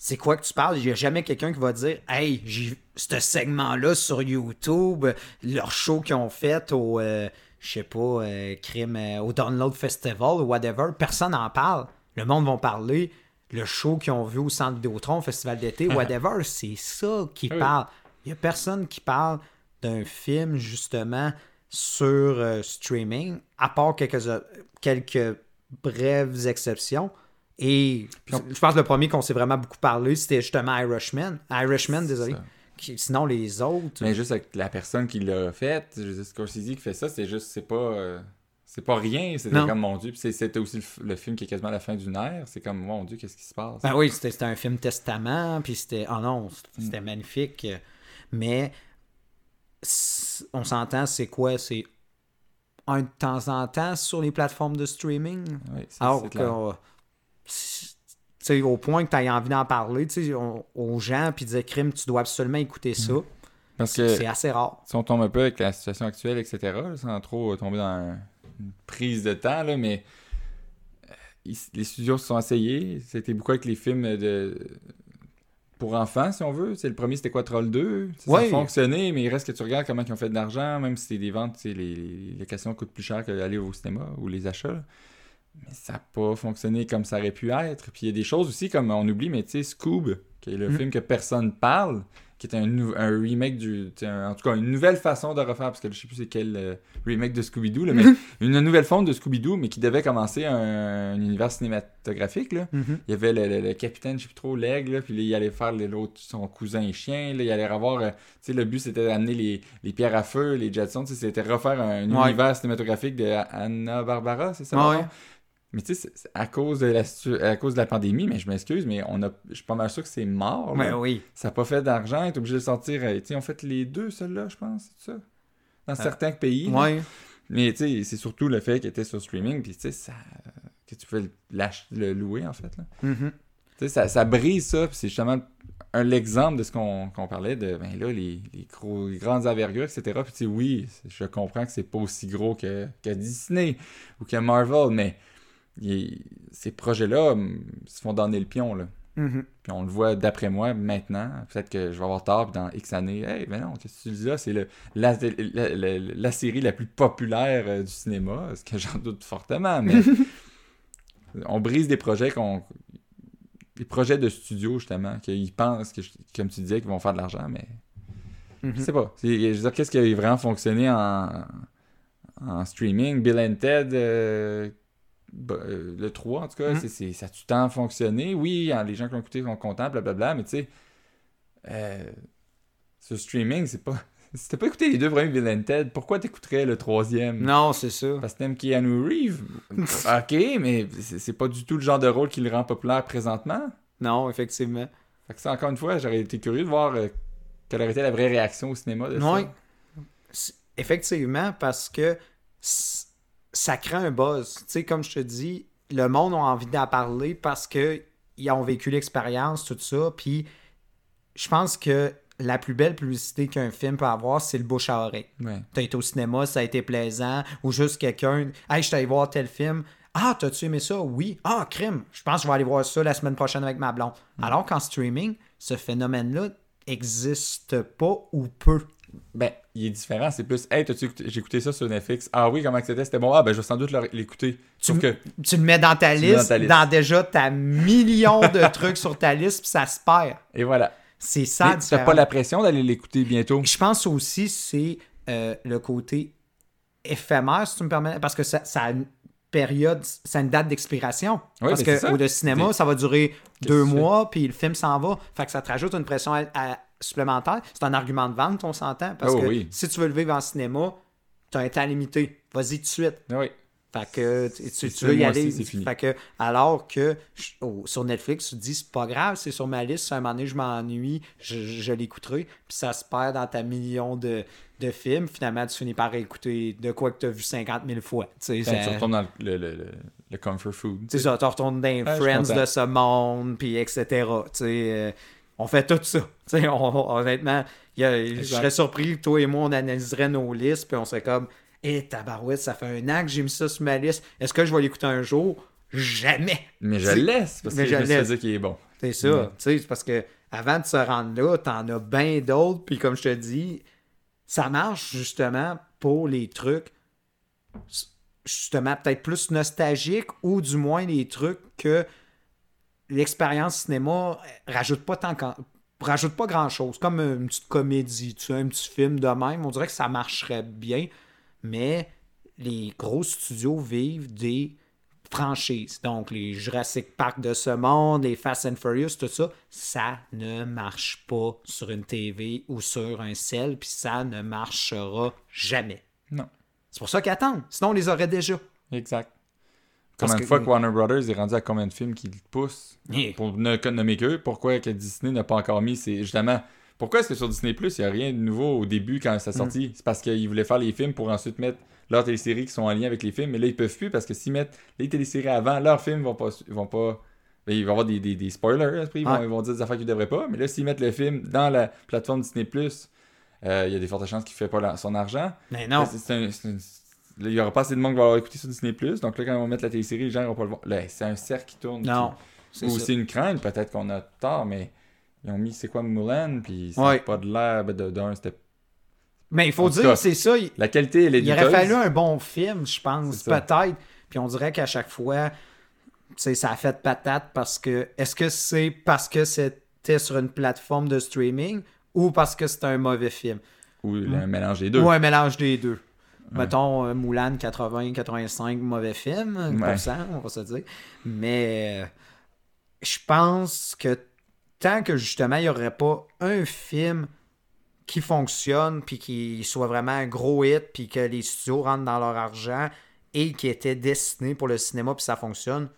c'est quoi que tu parles? Il n'y a jamais quelqu'un qui va dire Hey, j'ai ce segment-là sur YouTube, leur show qu'ils ont fait au, euh, je sais pas, euh, crime, euh, au Download Festival ou whatever. Personne n'en parle. Le monde va parler. Le show qu'ils ont vu au Centre Vidéotron, Festival d'été, whatever, c'est ça qui parle. Il n'y a personne qui parle d'un film, justement, sur streaming, à part quelques, quelques brèves exceptions. Et je pense que le premier qu'on s'est vraiment beaucoup parlé, c'était justement Irishman. Irishman, désolé. sinon, les autres.
Mais juste avec la personne qui l'a fait, Scorsese qui fait ça, c'est juste, c'est pas. Euh, c'est pas rien, c'était comme mon Dieu. Puis c'était aussi le, film qui est quasiment la fin d'une ère. C'est comme, mon Dieu, qu'est-ce qui se passe?
Ben oui, c'était un film testament, puis c'était. Oh non, c'était mm. magnifique. Mais on s'entend, c'est quoi? C'est un de temps en temps sur les plateformes de streaming?
Oui, c'est
au point que tu aies envie d'en parler aux gens puis dire crime, tu dois absolument écouter ça. Mm. Parce que c'est assez rare.
Si on tombe un peu avec la situation actuelle, etc., sans trop tomber dans une prise de temps, là, mais euh, les studios se sont essayés. C'était beaucoup avec les films de pour enfants, si on veut. C'est le premier, c'était quoi, Troll 2? Ça, a fonctionné, mais il reste que tu regardes comment ils ont fait de l'argent, même si c'est des ventes, les, les locations coûtent plus cher que d'aller au cinéma ou les achats mais ça n'a pas fonctionné comme ça aurait pu être. Puis il y a des choses aussi comme on oublie, mais tu sais, Scoob, qui est le mm. film que personne parle, qui est un, un remake du. en tout cas, une nouvelle façon de refaire, parce que je sais plus c'est quel euh, remake de Scooby-Doo, mais une nouvelle forme de Scooby-Doo, mais qui devait commencer un, univers cinématographique. Là. Mm-hmm. Il y avait le, capitaine, je sais plus trop, l'aigle, puis là, il allait faire l'autre, son cousin et chien, là, il allait avoir. Euh, tu sais, le but c'était d'amener les, les, pierres à feu, les Jetsons, c'était refaire un, univers cinématographique de Anna Barbara, c'est ça? Mais tu sais, à cause de la à cause de la pandémie, mais je m'excuse, mais on a je suis pas mal sûr que c'est mort.
Mais oui.
Ça n'a pas fait d'argent, est obligé de sortir. Euh, tu sais, on fait les deux, ceux-là, je pense, c'est ça? Dans euh, certains pays.
Ouais.
Mais tu sais, c'est surtout le fait qu'il était sur streaming, puis tu sais, ça. que tu peux le louer, en fait. Là.
Mm-hmm.
Tu sais, ça, ça, brise ça, puis c'est justement un l'exemple de ce qu'on parlait de ben là les, les, gros, les grandes envergures etc puis tu sais oui je comprends que c'est pas aussi gros que, que Disney ou que Marvel mais ces projets-là hum, se font donner le pion. Là.
Mm-hmm.
Puis on le voit d'après moi maintenant. Peut-être que je vais avoir tard, puis dans X années, hey, mais non, qu'est-ce que tu dis là? C'est la, la, série la plus populaire euh, du cinéma, ce que j'en doute fortement, mais on brise des projets qu'on. Des projets de studio, justement, qu'ils pensent, que, comme tu disais, qu'ils vont faire de l'argent, mais. Je mm-hmm. sais pas. Je veux dire, qu'est-ce qui a vraiment fonctionné en, en streaming? Bill and Ted, euh, le 3, en tout cas, mm-hmm. ça a tout le temps fonctionné. Oui, hein, les gens qui l'ont écouté sont contents, blablabla, mais tu sais, euh, ce streaming, c'est pas. Si t'as pas écouté les deux premiers Villain Ted, pourquoi t'écouterais le troisième?
Non, c'est ça.
Parce que t'aimes Keanu Reeves? ok, mais c'est pas du tout le genre de rôle qui le rend populaire présentement.
Non, effectivement.
Fait que ça, encore une fois, j'aurais été curieux de voir euh, quelle aurait été la vraie réaction au cinéma de oui.
Effectivement, parce que ça crée un buzz. Tu sais, comme je te dis, le monde a envie d'en parler parce qu'ils ont vécu l'expérience, tout ça. Puis je pense que la plus belle publicité qu'un film peut avoir, c'est le bouche à oreille.
Ouais.
T'as été au cinéma, ça a été plaisant, ou juste quelqu'un, hey, je allé voir tel film. Ah, t'as-tu aimé ça? Oui. Ah, crime. Je pense que je vais aller voir ça la semaine prochaine avec ma blonde. Alors qu'en streaming, ce phénomène-là n'existe pas ou peu.
Ben, il est différent. C'est plus, hey, j'ai écouté ça sur Netflix. Ah oui, comment c'était? C'était bon. Ah, ben, je vais sans doute l'écouter.
tu,
que-
tu le mets dans ta
mets dans
liste,
ta liste.
dans déjà ta million de trucs sur ta liste, puis ça se perd.
Et voilà.
C'est ça.
Mais t'as pas la pression d'aller l'écouter bientôt?
Je pense aussi c'est euh, le côté éphémère, si tu me permets, parce que ça, ça a une période, ça a une date d'expiration.
Oui,
parce que au de cinéma, ça va durer deux mois, puis le film s'en va. Fait que ça te rajoute une pression à- à- supplémentaire. C'est un argument de vente, on s'entend. Parce
Oh
que
oui.
si tu veux le vivre en cinéma, tu as un temps limité. Vas-y tout de suite.
Ah Oui.
Fait que tu, veux y aller.
aussi, c'est fini.
Fait que, alors que oh, sur Netflix, tu te dis c'est pas grave, c'est sur ma liste, si à un moment donné je m'ennuie, je, je l'écouterai. Puis ça se perd dans ta million de, de films. Finalement, tu finis par écouter de quoi que tu as vu 50 000 fois. Tu sais,
Ben,
ça-
tu retournes dans le, le, le, le comfort food.
c'est ça, tu retournes dans les
Ouais, je suis
Friends de ce monde, puis etc. Tu sais, euh, on fait tout ça. On- honnêtement, il y a- je serais surpris que toi et moi, on analyserait nos listes, puis on serait comme, hé, tabarouette, ça fait un an que j'ai mis ça sur ma liste. Est-ce que je vais l'écouter un jour? Jamais.
Mais je laisse parce
Mais
que
je
je me suis qu'il est bon.
C'est ça.
Ouais.
Tu sais, c'est parce que avant de se rendre là, t'en as bien d'autres, puis comme je te dis, ça marche justement pour les trucs justement peut-être plus nostalgiques ou du moins les trucs que l'expérience cinéma euh, rajoute pas tant rajoute pas grand chose comme une petite comédie tu sais, un petit film de même. On dirait que ça marcherait bien. Mais les gros studios vivent des franchises. Donc les Jurassic Park de ce monde les Fast and Furious tout ça ça ne marche pas sur une TV ou sur un cell puis ça ne marchera jamais.
Non.
c'est pour ça qu'ils attendent. Sinon on les aurait déjà.
Exact. Combien de fois que Warner Brothers est rendu à combien de films qu'ils poussent. Pour ne nommer qu'eux, pourquoi que Disney n'a pas encore mis c'est justement pourquoi est-ce que sur Disney Plus il n'y a rien de nouveau au début quand ça
Mm.
sorti? C'est parce qu'ils voulaient faire les films pour ensuite mettre leurs téléséries qui sont en lien avec les films, mais là ils peuvent plus parce que s'ils mettent les téléséries avant, leurs films vont pas vont pas ben, il va y avoir des, des, des spoilers, après, ils, vont, ils vont dire des affaires qu'ils devraient pas, mais là s'ils mettent le film dans la plateforme Disney Plus, euh, il y a des fortes chances qu'il ne fait pas la- son argent.
mais non
C'est- un- il n'y aura pas assez de monde qui va l'avoir écouté sur Disney Plus, donc là quand ils vont mettre la télésérie, les gens vont pas le voir. Là, c'est un cercle qui tourne.
non
qui-
c'est
ou c'est une crainte, peut-être qu'on a tort, mais ils ont mis c'est quoi Mulan, puis
Ouais.
n'a pas de l'air ben, d'un. C'était...
mais il faut
En
dire c'est ça il-
La qualité, elle est
Il aurait fallu un bon film, je pense,
C'est
peut-être. Puis on dirait qu'à chaque fois, ça a fait patate parce que. Est-ce que c'est parce que c'était sur une plateforme de streaming ou parce que c'était un mauvais film?
Ou un mélange des deux.
Ou un mélange des deux. Mettons euh, Moulin 80-85, mauvais film, pour cent, on va se dire. Mais euh, je pense que tant que justement il n'y aurait pas un film qui fonctionne, puis qui soit vraiment un gros hit, puis que les studios rentrent dans leur argent et qui était destiné pour le cinéma, puis ça fonctionne,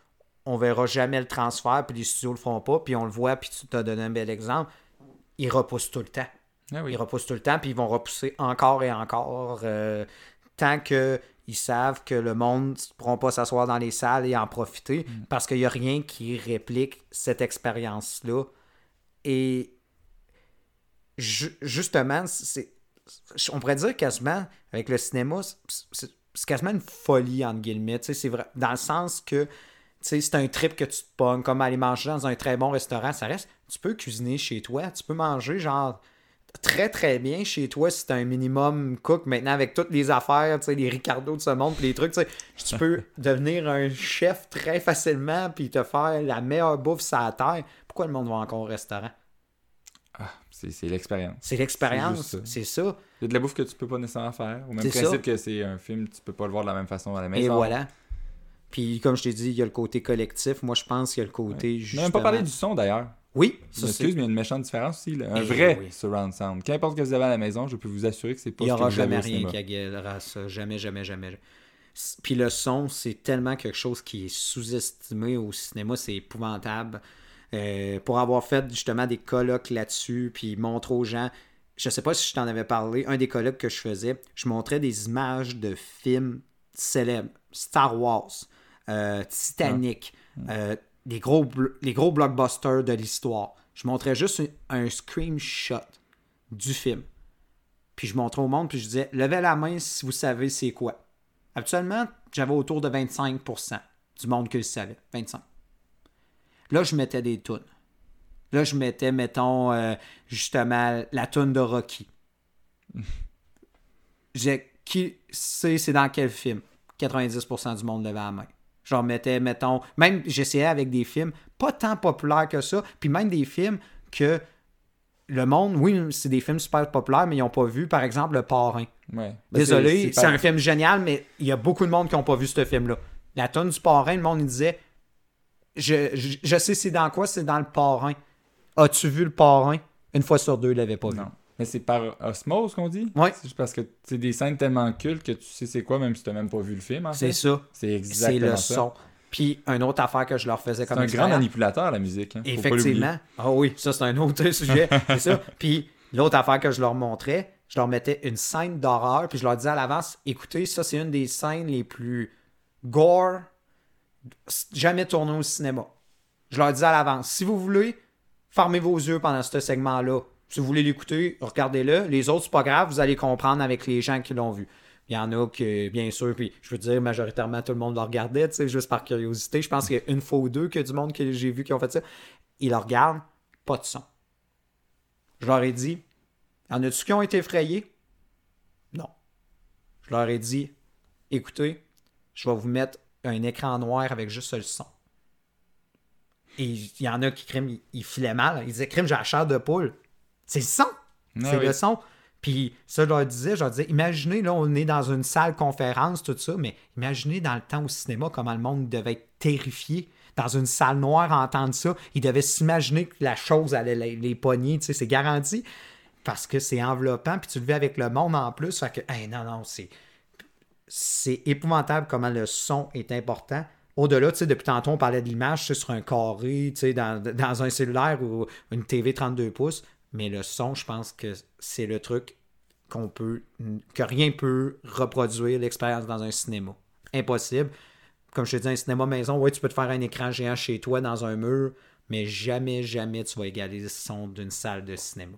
on verra jamais le transfert, puis les studios le feront pas, puis on le voit, puis tu t'as donné un bel exemple, ils repoussent tout le temps.
Ah oui.
Ils repoussent tout le temps, puis ils vont repousser encore et encore euh, tant qu'ils savent que le monde ne pourront pas s'asseoir dans les salles et en profiter
Mm.
parce qu'il n'y a rien qui réplique cette expérience-là. Et ju- justement, c'est, on pourrait dire quasiment, avec le cinéma, c'est, quasiment une folie, entre guillemets. C'est vrai, dans le sens que c'est un trip que tu te pognes, comme aller manger dans un très bon restaurant, ça reste. Tu peux cuisiner chez toi, tu peux manger genre très très bien chez toi si t'as un minimum cook maintenant avec toutes les affaires, les Ricardo de ce monde, puis les trucs, tu peux devenir un chef très facilement puis te faire la meilleure bouffe sur la terre. Pourquoi le monde va encore au restaurant?
Ah, c'est, l'expérience.
C'est l'expérience,
juste
c'est ça.
Il y a de la bouffe que tu peux pas nécessairement faire. Au même principe
ça.
que c'est un film, tu peux pas le voir de la même façon à la
Et
maison.
voilà. Puis comme je t'ai dit, il y a le côté collectif. Moi, je pense qu'il y a le côté
On
justement...
n'a même pas parlé du son d'ailleurs.
Oui,
Je
ça
m'excuse,
c'est...
mais il y a une méchante différence aussi. là. Un vrai
oui.
surround sound. Qu'importe ce que vous avez à la maison, je peux vous assurer que c'est pas
Il n'y aura jamais rien qui égalera ça. Jamais, jamais, jamais. Puis le son, c'est tellement quelque chose qui est sous-estimé au cinéma, c'est épouvantable. Euh, pour avoir fait justement des colloques là-dessus, puis montrer aux gens, je sais pas si je t'en avais parlé, un des colloques que je faisais, je montrais des images de films célèbres, Star Wars, euh, Titanic, euh, les, gros, bl- les gros blockbusters de l'histoire. Je montrais juste un, un screenshot du film. Puis je montrais au monde, puis je disais, levez la main si vous savez c'est quoi. Actuellement, j'avais autour de 25% du monde qui le savait. 25. Là, je mettais des tunes. Là, je mettais, mettons, euh, justement, la tune de Rocky. J'ai qui sait c'est dans quel film? 90% du monde levait la main. Leur mettais, mettons, même j'essayais avec des films pas tant populaires que ça, puis même des films que le monde, oui, c'est des films super populaires, mais ils n'ont pas vu, par exemple, Le Parrain.
Ouais. Ben,
Désolé,
c'est-
un film génial, mais il y a beaucoup de monde qui n'ont pas vu ce film-là. La tonne du Parrain, le monde il disait je, je, je sais c'est dans quoi, c'est dans le Parrain. As-tu vu le Parrain? Une fois sur deux, il l'avait pas vu.
Mais c'est par osmose qu'on dit?
Ouais.
C'est juste parce que c'est des scènes tellement cultes que tu sais c'est quoi, même si tu n'as même pas vu le film. En
C'est
fait.
ça.
C'est
C'est
exactement
le
ça.
son. Puis, une autre affaire que je leur faisais
C'est
comme
un grand manipulateur, la musique. Hein.
Effectivement. Ah oui, ça c'est un autre sujet. c'est ça. Puis l'autre affaire que je leur montrais, je leur mettais une scène d'horreur, puis je leur disais à l'avance, écoutez, ça c'est une des scènes les plus gore jamais tournées au cinéma. Je leur disais à l'avance, si vous voulez, fermez vos yeux pendant ce segment-là. Si vous voulez l'écouter, regardez-le. Les autres, c'est pas grave, vous allez comprendre avec les gens qui l'ont vu. Il y en a que, bien sûr, puis je veux dire, majoritairement, tout le monde le regardait, tu juste par curiosité. Je pense qu'il y a une fois ou deux a du monde que j'ai vu qui ont fait ça. Ils le regardent, pas de son. Je leur ai dit, en a-tu qui ont été effrayés? Non. Je leur ai dit, écoutez, je vais vous mettre un écran noir avec juste le son. Et il y en a qui, crime, ils, ils filaient mal. Ils disaient, crime, j'ai la chair de poule. C'est le son.
Ah
c'est
oui.
le son. Puis ça, je leur disais, je leur disais, imaginez, là, on est dans une salle conférence, tout ça, mais imaginez dans le temps au cinéma comment le monde devait être terrifié. Dans une salle noire, à entendre ça, ils devaient s'imaginer que la chose allait les, les pogner, tu sais, c'est garanti. Parce que c'est enveloppant, puis tu le vis avec le monde en plus. Fait que, hey, non, non, c'est. C'est épouvantable comment le son est important. Au-delà, tu sais, depuis tantôt, on parlait de l'image, sur un carré, tu sais, dans, dans un cellulaire ou une TV 32 pouces. Mais le son, je pense que c'est le truc qu'on peut. que rien peut reproduire l'expérience dans un cinéma. Impossible. Comme je te dis, un cinéma maison, ouais, tu peux te faire un écran géant chez toi dans un mur, mais jamais, jamais tu vas égaler le son d'une salle de cinéma.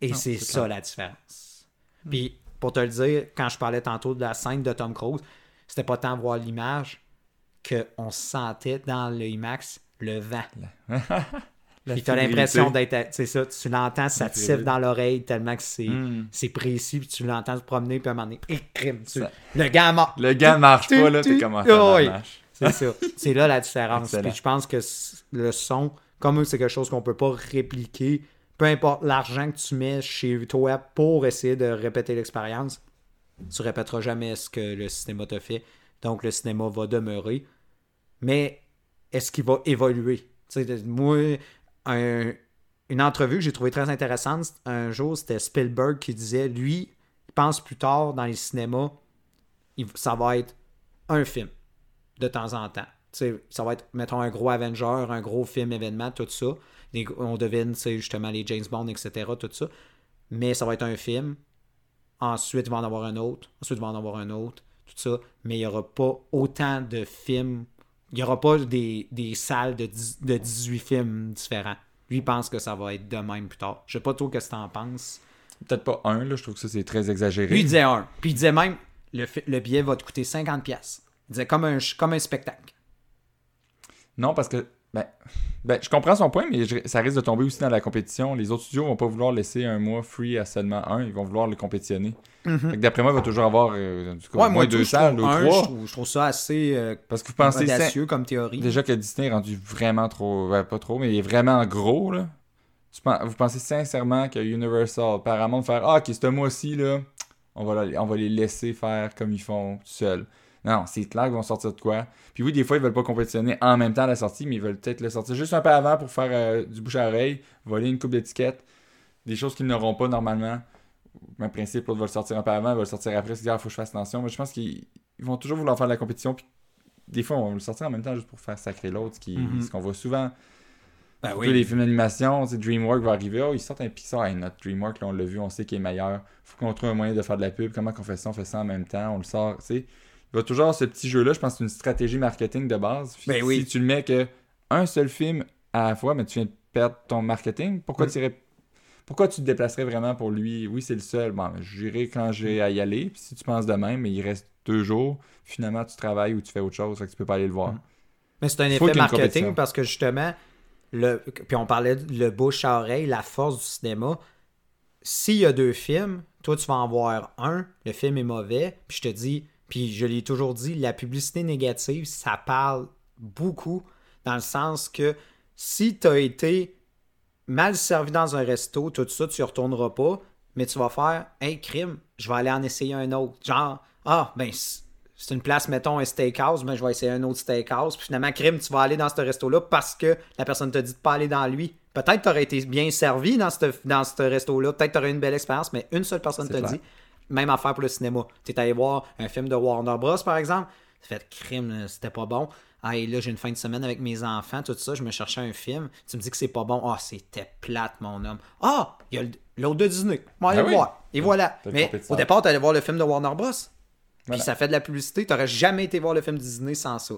Et c'est ça la différence. Puis, pour te le dire, quand je parlais tantôt de la scène de Tom Cruise, c'était pas tant voir l'image qu'on sentait dans le IMAX le vent. Puis t'as l'impression d'être. C'est ça, tu l'entends, ça te siffle dans l'oreille tellement que c'est
Hmm.
c'est précis, puis tu l'entends se promener, puis à un moment donné, et crime, tu-
Ça-
Le gars mort.
Le gars marche pas, là, t'es comment ça
Oh, oui.
marche.
C'est ça. C'est là la différence. Puis je pense que le son, comme c'est quelque chose qu'on peut pas répliquer, peu importe l'argent que tu mets chez toi pour essayer de répéter l'expérience, tu répéteras jamais ce que le cinéma te fait. Donc le cinéma va demeurer. Mais est-ce qu'il va évoluer? Tu sais, de- moi, un- une entrevue que j'ai trouvée très intéressante un jour, c'était Spielberg qui disait lui, il pense plus tard dans les cinémas, ça va être un film de temps en temps. Ça va être, mettons, un gros Avenger, un gros film événement, tout ça. On devine, justement, les James Bond, etc., tout ça. Mais ça va être un film. Ensuite, il va en avoir un autre. Ensuite, il va en avoir un autre. Tout ça. Mais il n'y aura pas autant de films. Il n'y aura pas des, des salles de, 10 de 18 films différents. Lui, il pense que ça va être de même plus tard. Je sais pas trop ce que tu en penses.
Peut-être pas un, là, je trouve que ça c'est très exagéré.
Lui, il disait un. Puis il disait même, le, le billet va te coûter 50$. pièces. Il disait comme un, comme un spectacle.
Non, parce que. Ben, ben, je comprends son point, mais je- ça risque de tomber aussi dans la compétition. Les autres studios vont pas vouloir laisser un mois free à seulement un, ils vont vouloir le compétitionner. Que D'après moi, il va toujours avoir euh, au moins deux salles, ou trois.
Je trouve, je trouve ça assez euh,
Parce que vous pensez cin-
audacieux comme théorie.
déjà que Disney est rendu vraiment trop. ouais, pas trop, mais il est vraiment gros, là. Vous pensez sincèrement que Universal, Paramount, faire Ah, ok, ce mois-ci, là, on va, on va les laisser faire comme ils font tout seuls. Non, c'est clair qu'ils vont sortir de quoi? Puis oui, des fois, ils veulent pas compétitionner en même temps à la sortie, mais ils veulent peut-être le sortir juste un peu avant pour faire euh, du bouche à oreille, voler une coupe d'étiquettes, des choses qu'ils n'auront pas normalement. Même principe, l'autre va le sortir un peu avant, il va le sortir après, se dire, ah, faut que je fasse attention. Mais je pense qu'ils ils vont toujours vouloir faire de la compétition, puis des fois, on va le sortir en même temps juste pour faire sacrer l'autre, ce
Mhm.
ce qu'on voit souvent.
Ben
Tous les films d'animation, c'est DreamWorks va arriver, oh, ils sortent un Pixar, hey, notre DreamWorks, là, on l'a vu, on sait qu'il est meilleur. Faut qu'on trouve un moyen de faire de la pub. Comment qu'on fait ça? On fait ça en même temps, on le sort. Tu sais, il va toujours avoir ce petit jeu-là. Je pense que c'est une stratégie marketing de base.
Ben
si
oui.
tu le mets que un seul film à la fois, mais tu viens de perdre ton marketing, pourquoi
Mm.
tu irais- Pourquoi tu te déplacerais vraiment pour lui? Oui, c'est le seul. Bon, j'irai quand j'ai à y aller. Puis si tu penses de même, mais il reste deux jours, finalement, tu travailles ou tu fais autre chose, fait que tu peux pas aller le voir.
Mm. Mais c'est un
Faut
effet marketing parce que justement, le, puis on parlait de le bouche à oreille, la force du cinéma. S'il y a deux films, toi tu vas en voir un, le film est mauvais, puis je te dis, Puis je l'ai toujours dit, la publicité négative, ça parle beaucoup dans le sens que si tu as été mal servi dans un resto, tout ça, tu ne retourneras pas, mais tu vas faire Hey, crime, je vais aller en essayer un autre. Genre, ah, ben, c'est une place, mettons, un steakhouse, mais je vais essayer un autre steakhouse. Puis finalement, crime, tu vas aller dans ce resto-là parce que la personne t'a dit de pas aller dans lui. Peut-être que tu aurais été bien servi dans ce dans resto-là. Peut-être que tu aurais eu une belle expérience, mais une seule personne t'a dit. Même affaire pour le cinéma. Tu es allé voir un film de Warner Bros, par exemple. Tu fait crime, c'était pas bon. Ah, et là, j'ai une fin de semaine avec mes enfants, tout ça, je me cherchais un film. Tu me dis que c'est pas bon. Ah, c'était plate, mon homme. Ah, il y a l'autre de Disney. Moi, aller ah voir. Et voilà. Mais au départ, tu allais voir le film de Warner Bros. Puis ça fait de la publicité. Tu n'aurais jamais été voir le film Disney sans ça.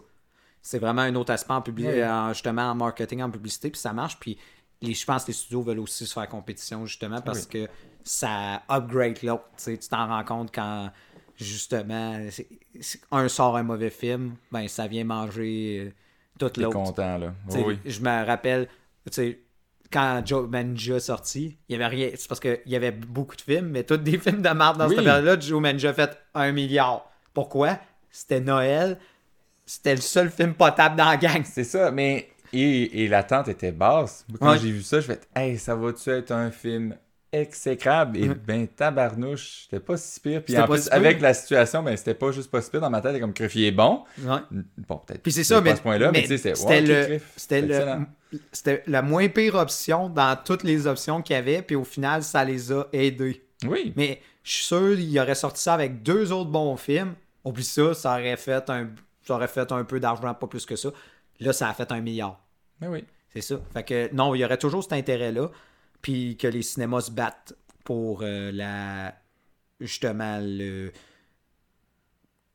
C'est vraiment un autre aspect en publicité, justement en marketing, en publicité, puis ça marche. Puis je pense que les studios veulent aussi se faire compétition, justement, parce que ça upgrade l'autre. Tu t'en rends compte quand, justement, un sort un mauvais film, ben ça vient manger euh, toute l'autre.
content, là.
Je me rappelle, tu sais, quand Joe Manja sorti, il y avait rien. C'est parce qu'il y avait beaucoup de films, mais tous des films de merde dans cette période-là. Joe Manja a fait un milliard. Pourquoi? C'était Noël. C'était le seul film potable dans la gang.
C'est ça, mais. Et, l'attente était basse. Quand j'ai vu ça, je fait Hey, ça va-tu être un film exécrable? Et ben, tabarnouche, c'était pas si pire. Puis en plus, avec la situation, ben, c'était pas juste pas si pire dans ma tête, comme Cruffier est bon. Bon, peut-être.
Puis c'est ça, mais.
Ce point-là, mais, c'était
le, c'était la moins pire option dans toutes les options qu'il y avait, puis au final, ça les a aidés.
Oui.
Mais je suis sûr qu'il aurait sorti ça avec deux autres bons films. Oublie ça, ça aurait fait un, ça aurait fait un peu d'argent, pas plus que ça. Là, ça a fait un milliard.
Mais ben oui.
C'est ça. Fait que non, il y aurait toujours cet intérêt-là. Puis que les cinémas se battent pour euh, la. Justement, le.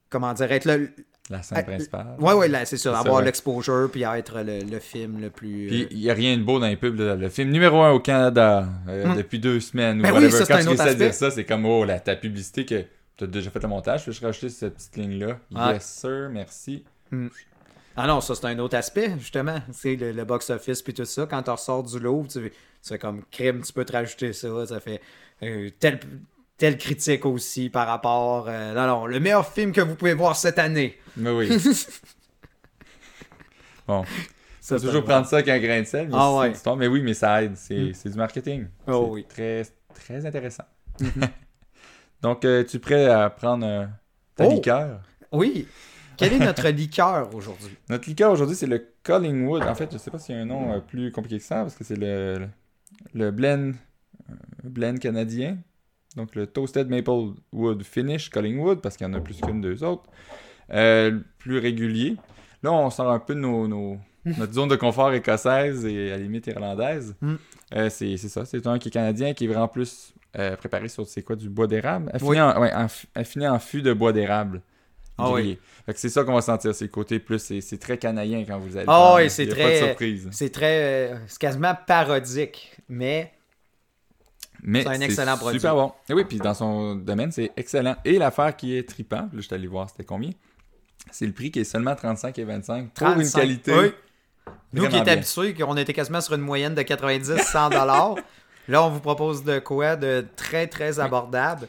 Comment dire, être le,
la scène principale.
Oui, oui, c'est ça. Avoir l'exposure puis être le, film le plus.
Puis il n'y a rien de beau dans les pubs. Le film numéro un au Canada euh, hum. depuis deux semaines. Ben oui, ça, Quand tu essaies de dire ça, c'est comme oh, la, ta publicité que tu as déjà fait le montage. Je vais rajouter cette petite ligne-là. Yes, sir, merci.
Hum. Ah non, ça c'est un autre aspect, justement. C'est le, box-office puis tout ça. Quand tu ressors du Louvre, tu, fais comme crime, tu peux te rajouter ça. Ça fait euh, tel, telle critique aussi par rapport. Euh, non, non, le meilleur film que vous pouvez voir cette année.
Mais oui. bon. Ça, faut toujours prendre ça avec un grain de sel. Mais,
ah, ouais.
mais oui, mais ça aide. C'est mm. du marketing.
Oh, oui.
Très, très intéressant. Mm-hmm. Donc, euh, tu es prêt à prendre ta oh! liqueur?
Oui. Quel est notre liqueur aujourd'hui?
Notre liqueur aujourd'hui, c'est le Collingwood. En fait, je sais pas s'il y a un nom plus compliqué que ça, parce que c'est le, le blend, blend canadien. Donc le Toasted Maple Wood Finish Collingwood, parce qu'il y en a plus qu'une deux autres. Euh, plus régulier. Là, on sort un peu de nos, notre zone de confort écossaise et à la limite irlandaise. Mm. Euh, c'est ça. C'est un qui est canadien, qui est vraiment plus euh, préparé sur c'est quoi du bois d'érable? Affiné, en, en fût de bois d'érable.
Ah oui.
c'est ça qu'on va sentir, c'est le côté plus, c'est très canadien quand vous allez.
Ah oui, c'est très. C'est très. c'est quasiment parodique, mais
c'est un excellent produit. Super bon. Et oui, puis dans son domaine, c'est excellent. Et l'affaire qui est tripant, là, je suis allé voir c'était combien. C'est le prix qui est seulement 35 et 25 pour une qualité. Oui.
Nous qui étions habitués, qu'on était quasiment sur une moyenne de 90-100 dollars. Là, on vous propose de quoi? De très, très abordable.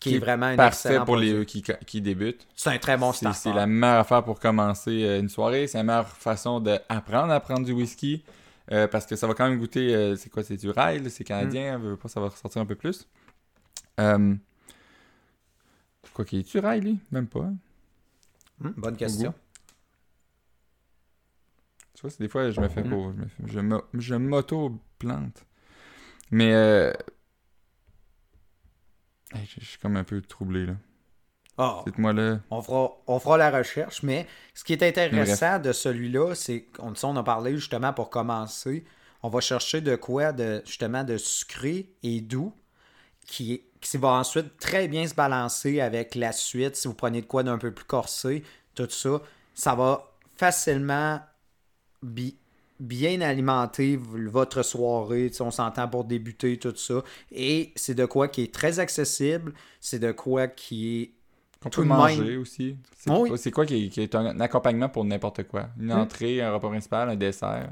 Qui, est vraiment
parfait pour les qui, qui débutent.
C'est un très bon starter.
C'est la meilleure affaire pour commencer euh, une soirée. C'est la meilleure façon d'apprendre à prendre du whisky. Euh, parce que ça va quand même goûter. Euh, c'est quoi C'est du rail, c'est canadien, mm. pas, ça va ressortir un peu plus. Euh, quoi qu'il est du rail, lui? Même pas. Hein?
Mm, bonne question.
Tu vois, c'est des fois, je me fais mm. Je, je m'auto-plante. Mais. Je suis comme un peu troublé, là.
Ah,
moi là.
On fera, on fera la recherche, mais ce qui est intéressant de celui-là, c'est qu'on on a parlé justement pour commencer. On va chercher de quoi de justement de sucré et doux qui, qui va ensuite très bien se balancer avec la suite. Si vous prenez de quoi d'un peu plus corsé, tout ça, ça va facilement bien alimenter votre soirée. On s'entend pour débuter, tout ça. Et c'est de quoi qui est très accessible. C'est de quoi qui est
on peut manger aussi. C'est quoi qui est, un accompagnement pour n'importe quoi? Une hmm. entrée, un repas principal, un dessert.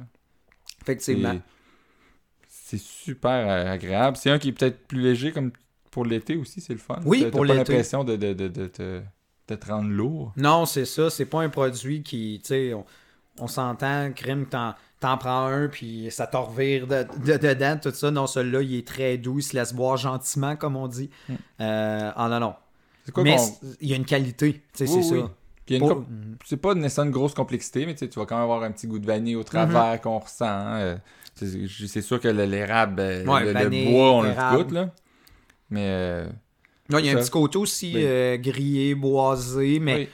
Effectivement.
C'est super euh, agréable. C'est un qui est peut-être plus léger comme pour l'été aussi, c'est le fun.
Oui, pour
l'été. pas l'impression de, de, de, te, te rendre lourd?
Non, c'est ça. C'est pas un produit qui, tu sais, on, on s'entend, crime, t'en, t'en prends un, puis ça te revire de, de- dedans, tout ça. Non, celui-là, il est très doux, il se laisse boire gentiment, comme on dit.
Mm.
Euh, ah non, non.
C'est quoi
Mais il y a une qualité, tu sais,
Oui,
c'est
oui.
ça.
Puis il y a une
Pas-
com- C'est pas nécessairement une grosse complexité, mais tu vas quand même avoir un petit goût de vanille au travers
Mhm.
qu'on ressent. hein. Euh, c'est c'est sûr que le- l'érable, euh,
Ouais,
le, bois, on le goûte, là. Mais euh,
Non, il y a un petit côté aussi
Oui.
euh, grillé, boisé, mais
oui.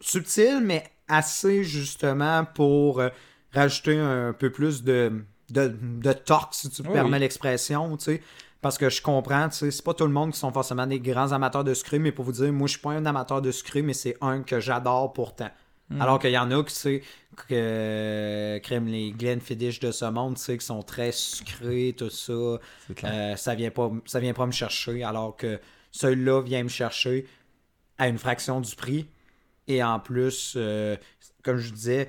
subtil, mais assez justement pour euh, rajouter un peu plus de, de, de torque, si tu me
Oui,
permets l'expression, tu sais. Parce que je comprends, tu sais, c'est pas tout le monde qui sont forcément des grands amateurs de sucré, mais pour vous dire, moi, je suis pas un amateur de sucré, mais c'est un que j'adore pourtant.
Mm.
Alors qu'il y en a qui, tu que, crème les Glenfiddich de ce monde, tu sais, qui sont très sucrés, tout ça. Euh, ça vient pas ça vient pas me chercher alors que celui-là vient me chercher à une fraction du prix et en plus euh, comme je disais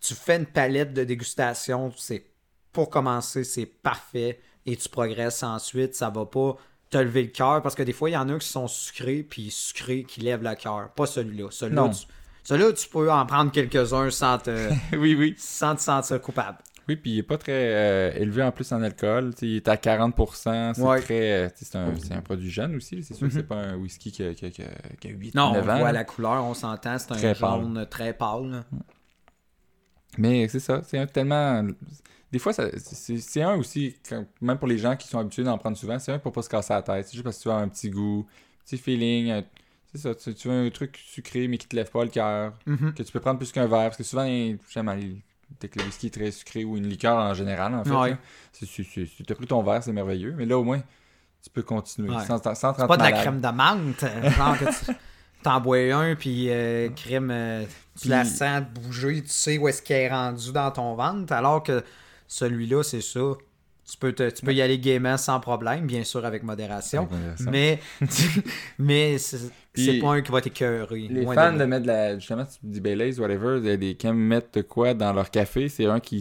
tu fais une palette de dégustation c'est pour commencer c'est parfait et tu progresses ensuite ça va pas te lever le cœur parce que des fois il y en a qui sont sucrés puis sucrés qui lèvent le cœur pas celui-là celui-là tu, celui-là tu peux en prendre quelques-uns sans te
oui, oui.
sans te sentir coupable
Oui, puis il est pas très euh, élevé en plus en alcool. Tu sais, il est à 40%. C'est
Ouais.
très. euh, c'est un, c'est un produit jeune aussi. C'est sûr que
Mhm.
c'est pas un whisky qui a, qui a, qui a, qui a 8
non on
9 ans.
voit la couleur on s'entend c'est un
Très pâle.
jaune très pâle là.
Mais c'est ça, c'est un tellement. Des fois, ça- c'est un aussi, quand- même pour les gens qui sont habitués d'en prendre souvent, c'est un pour pas se casser la tête. C'est juste parce que tu as un petit goût, un petit feeling. C'est ça, tu, tu veux un truc sucré mais qui te lève pas le cœur,
Mhm.
que tu peux prendre plus qu'un verre. Parce que souvent, j'aime aller. Le whisky est très sucré ou une liqueur en général, en fait.
Ouais.
Si tu as pris ton verre, c'est merveilleux. Mais là, au moins, tu peux continuer
Ouais.
sans, sans,
C'est pas de la crème de menthe. euh, Genre que tu t'en bois un, puis euh, crème, euh, tu
Puis-
la sens bouger, tu sais où est-ce qu'elle est rendue dans ton ventre. Alors que celui-là, c'est ça. Tu peux, te- tu peux y aller gaiement sans problème, bien sûr avec modération. Mais, mais c'est pas un qui va t'écœurer.
Les fans
de
mettre de la. Justement, tu dis Baileys, whatever, a des qui de quoi dans leur café. C'est un qui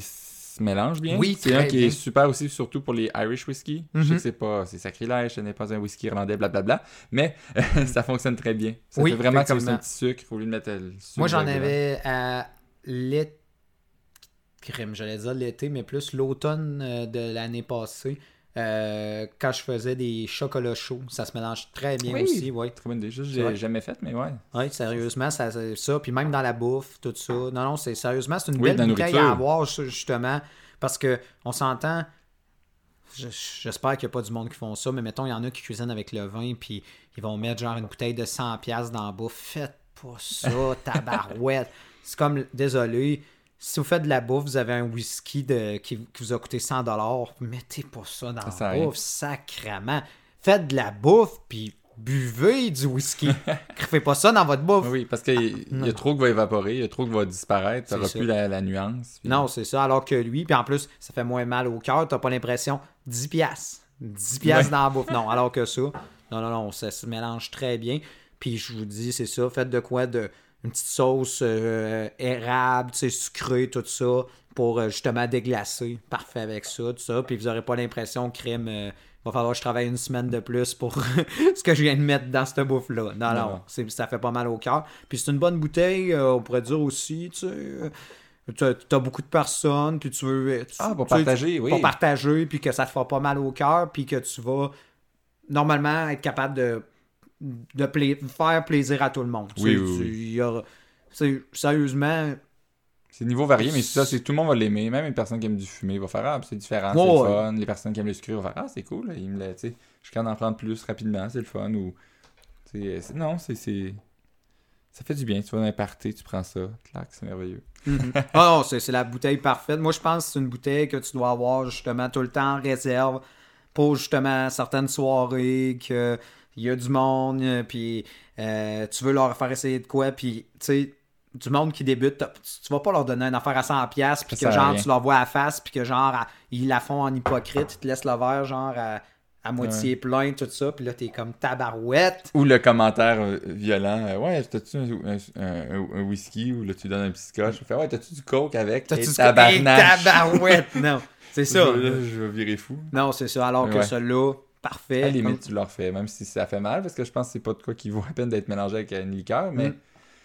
se mélange bien.
Oui,
c'est un qui
bien.
est super aussi, surtout pour les Irish whisky. Je sais
Mhm.
que c'est pas. C'est sacrilège, ce n'est pas un whisky irlandais, blablabla. Mais ça fonctionne très bien. Ça
Oui,
fait vraiment comme c'est un petit sucre au lieu de mettre le sucre.
Moi, j'en avais à l'été. Crème, j'allais dire l'été, mais plus l'automne euh, de l'année passée. Euh, quand je faisais des chocolats chauds, ça se mélange très bien
Oui.
aussi, ouais.
Très bonne idée. J'ai
vrai.
jamais fait, mais ouais.
Oui, sérieusement, ça, ça, Puis même dans la bouffe, tout ça. Non, non, c'est sérieusement, c'est une
Oui,
belle bouteille à avoir, ju- justement. Parce que on s'entend. je- J'espère qu'il n'y a pas du monde qui font ça, mais mettons, il y en a qui cuisinent avec le vin, puis ils vont mettre genre une bouteille de 100$ dans la bouffe. Faites pas ça, tabarouette. C'est comme, désolé, si vous faites de la bouffe, vous avez un whisky de, qui, qui vous a coûté 100$, mettez pas ça dans
Ça
la bouffe, sacrament. Faites de la bouffe, puis buvez du whisky. Faites pas ça dans votre bouffe.
Oui, parce qu'il y a
non.
trop qui va évaporer, il y a trop qui va disparaître,
ça.
plus la, la nuance. puis-
Non, c'est ça. Alors que lui, puis en plus, ça fait moins mal au cœur. T'as pas l'impression 10 piastres. 10 piastres
Ouais.
dans la bouffe. Non, alors que ça, non, non, non, ça se mélange très bien. Puis je vous dis, c'est ça. Faites de quoi de une petite sauce euh, érable, tu sais, sucrée, tout ça, pour euh, justement déglacer. Parfait avec ça, tout ça. Puis vous aurez pas l'impression, crème, euh, va falloir que je travaille une semaine de plus pour ce que je viens de mettre dans cette bouffe-là. Non, non,
Non.
c'est- ça fait pas mal au cœur. Puis c'est une bonne bouteille, euh, on pourrait dire aussi, tu sais. euh, T'as as beaucoup de personnes, puis tu veux. tu-
Ah, pour
tu
partager, oui.
Pour partager, puis que ça te fera pas mal au cœur, puis que tu vas normalement être capable de, de pla- faire plaisir à tout le monde.
Oui, oui,
tu-
oui.
il y aura- c'est- sérieusement,
C'est niveau varié, mais ça, c'est tout le monde va l'aimer. Même une personne qui aime du fumé va faire Ah, c'est différent, c'est le fun. Les personnes qui aiment le sucré vont faire Ah, c'est cool, il me l'a- je suis capable d'en prendre plus rapidement, c'est le fun. Ou, c'est- non, c'est. Ça fait du bien. Tu vas dans un party, tu prends ça. Clac, c'est merveilleux.
Ah non, c'est c'est la bouteille parfaite. Moi, je pense que c'est une bouteille que tu dois avoir justement tout le temps en réserve pour justement certaines soirées que il y a du monde, euh, puis euh, tu veux leur faire essayer de quoi, puis tu sais, du monde qui débute, tu, vas pas leur donner une affaire à 100$, pièces puis que genre
rien.
tu leur vois à la face, puis que genre à- ils la font en hypocrite, ils te laissent le verre genre à, à moitié plein, tout ça, puis là t'es comme tabarouette.
Ou le commentaire euh, violent euh, Ouais, t'as-tu un, un- un- un whisky Ou là, tu donnes un petit scotch. Fais Ouais, t'as-tu du coke avec?
T'as-tu
tabarnak.
Tabarouette! Non, c'est ça.
Je, là, je vais virer fou.
Non, c'est ça. Alors que celui-là, parfait.
À la limite, tu leur fais, même si ça fait mal, parce que je pense que c'est pas de quoi qui vaut la peine d'être mélangé avec une liqueur, mais
Mm.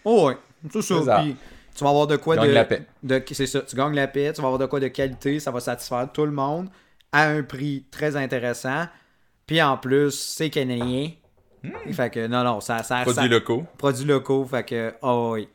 Oh, ouais.
C'est ça.
Puis tu vas avoir de quoi
Gagne
de.
la paix.
de- C'est ça. Tu gagnes la paix, tu vas avoir de quoi de qualité, ça va satisfaire tout le monde à un prix très intéressant. Puis en plus, c'est canadien. Fait que non, non, ça. ça
produits
ça-
locaux.
Produits locaux, fait que. Oh, oui.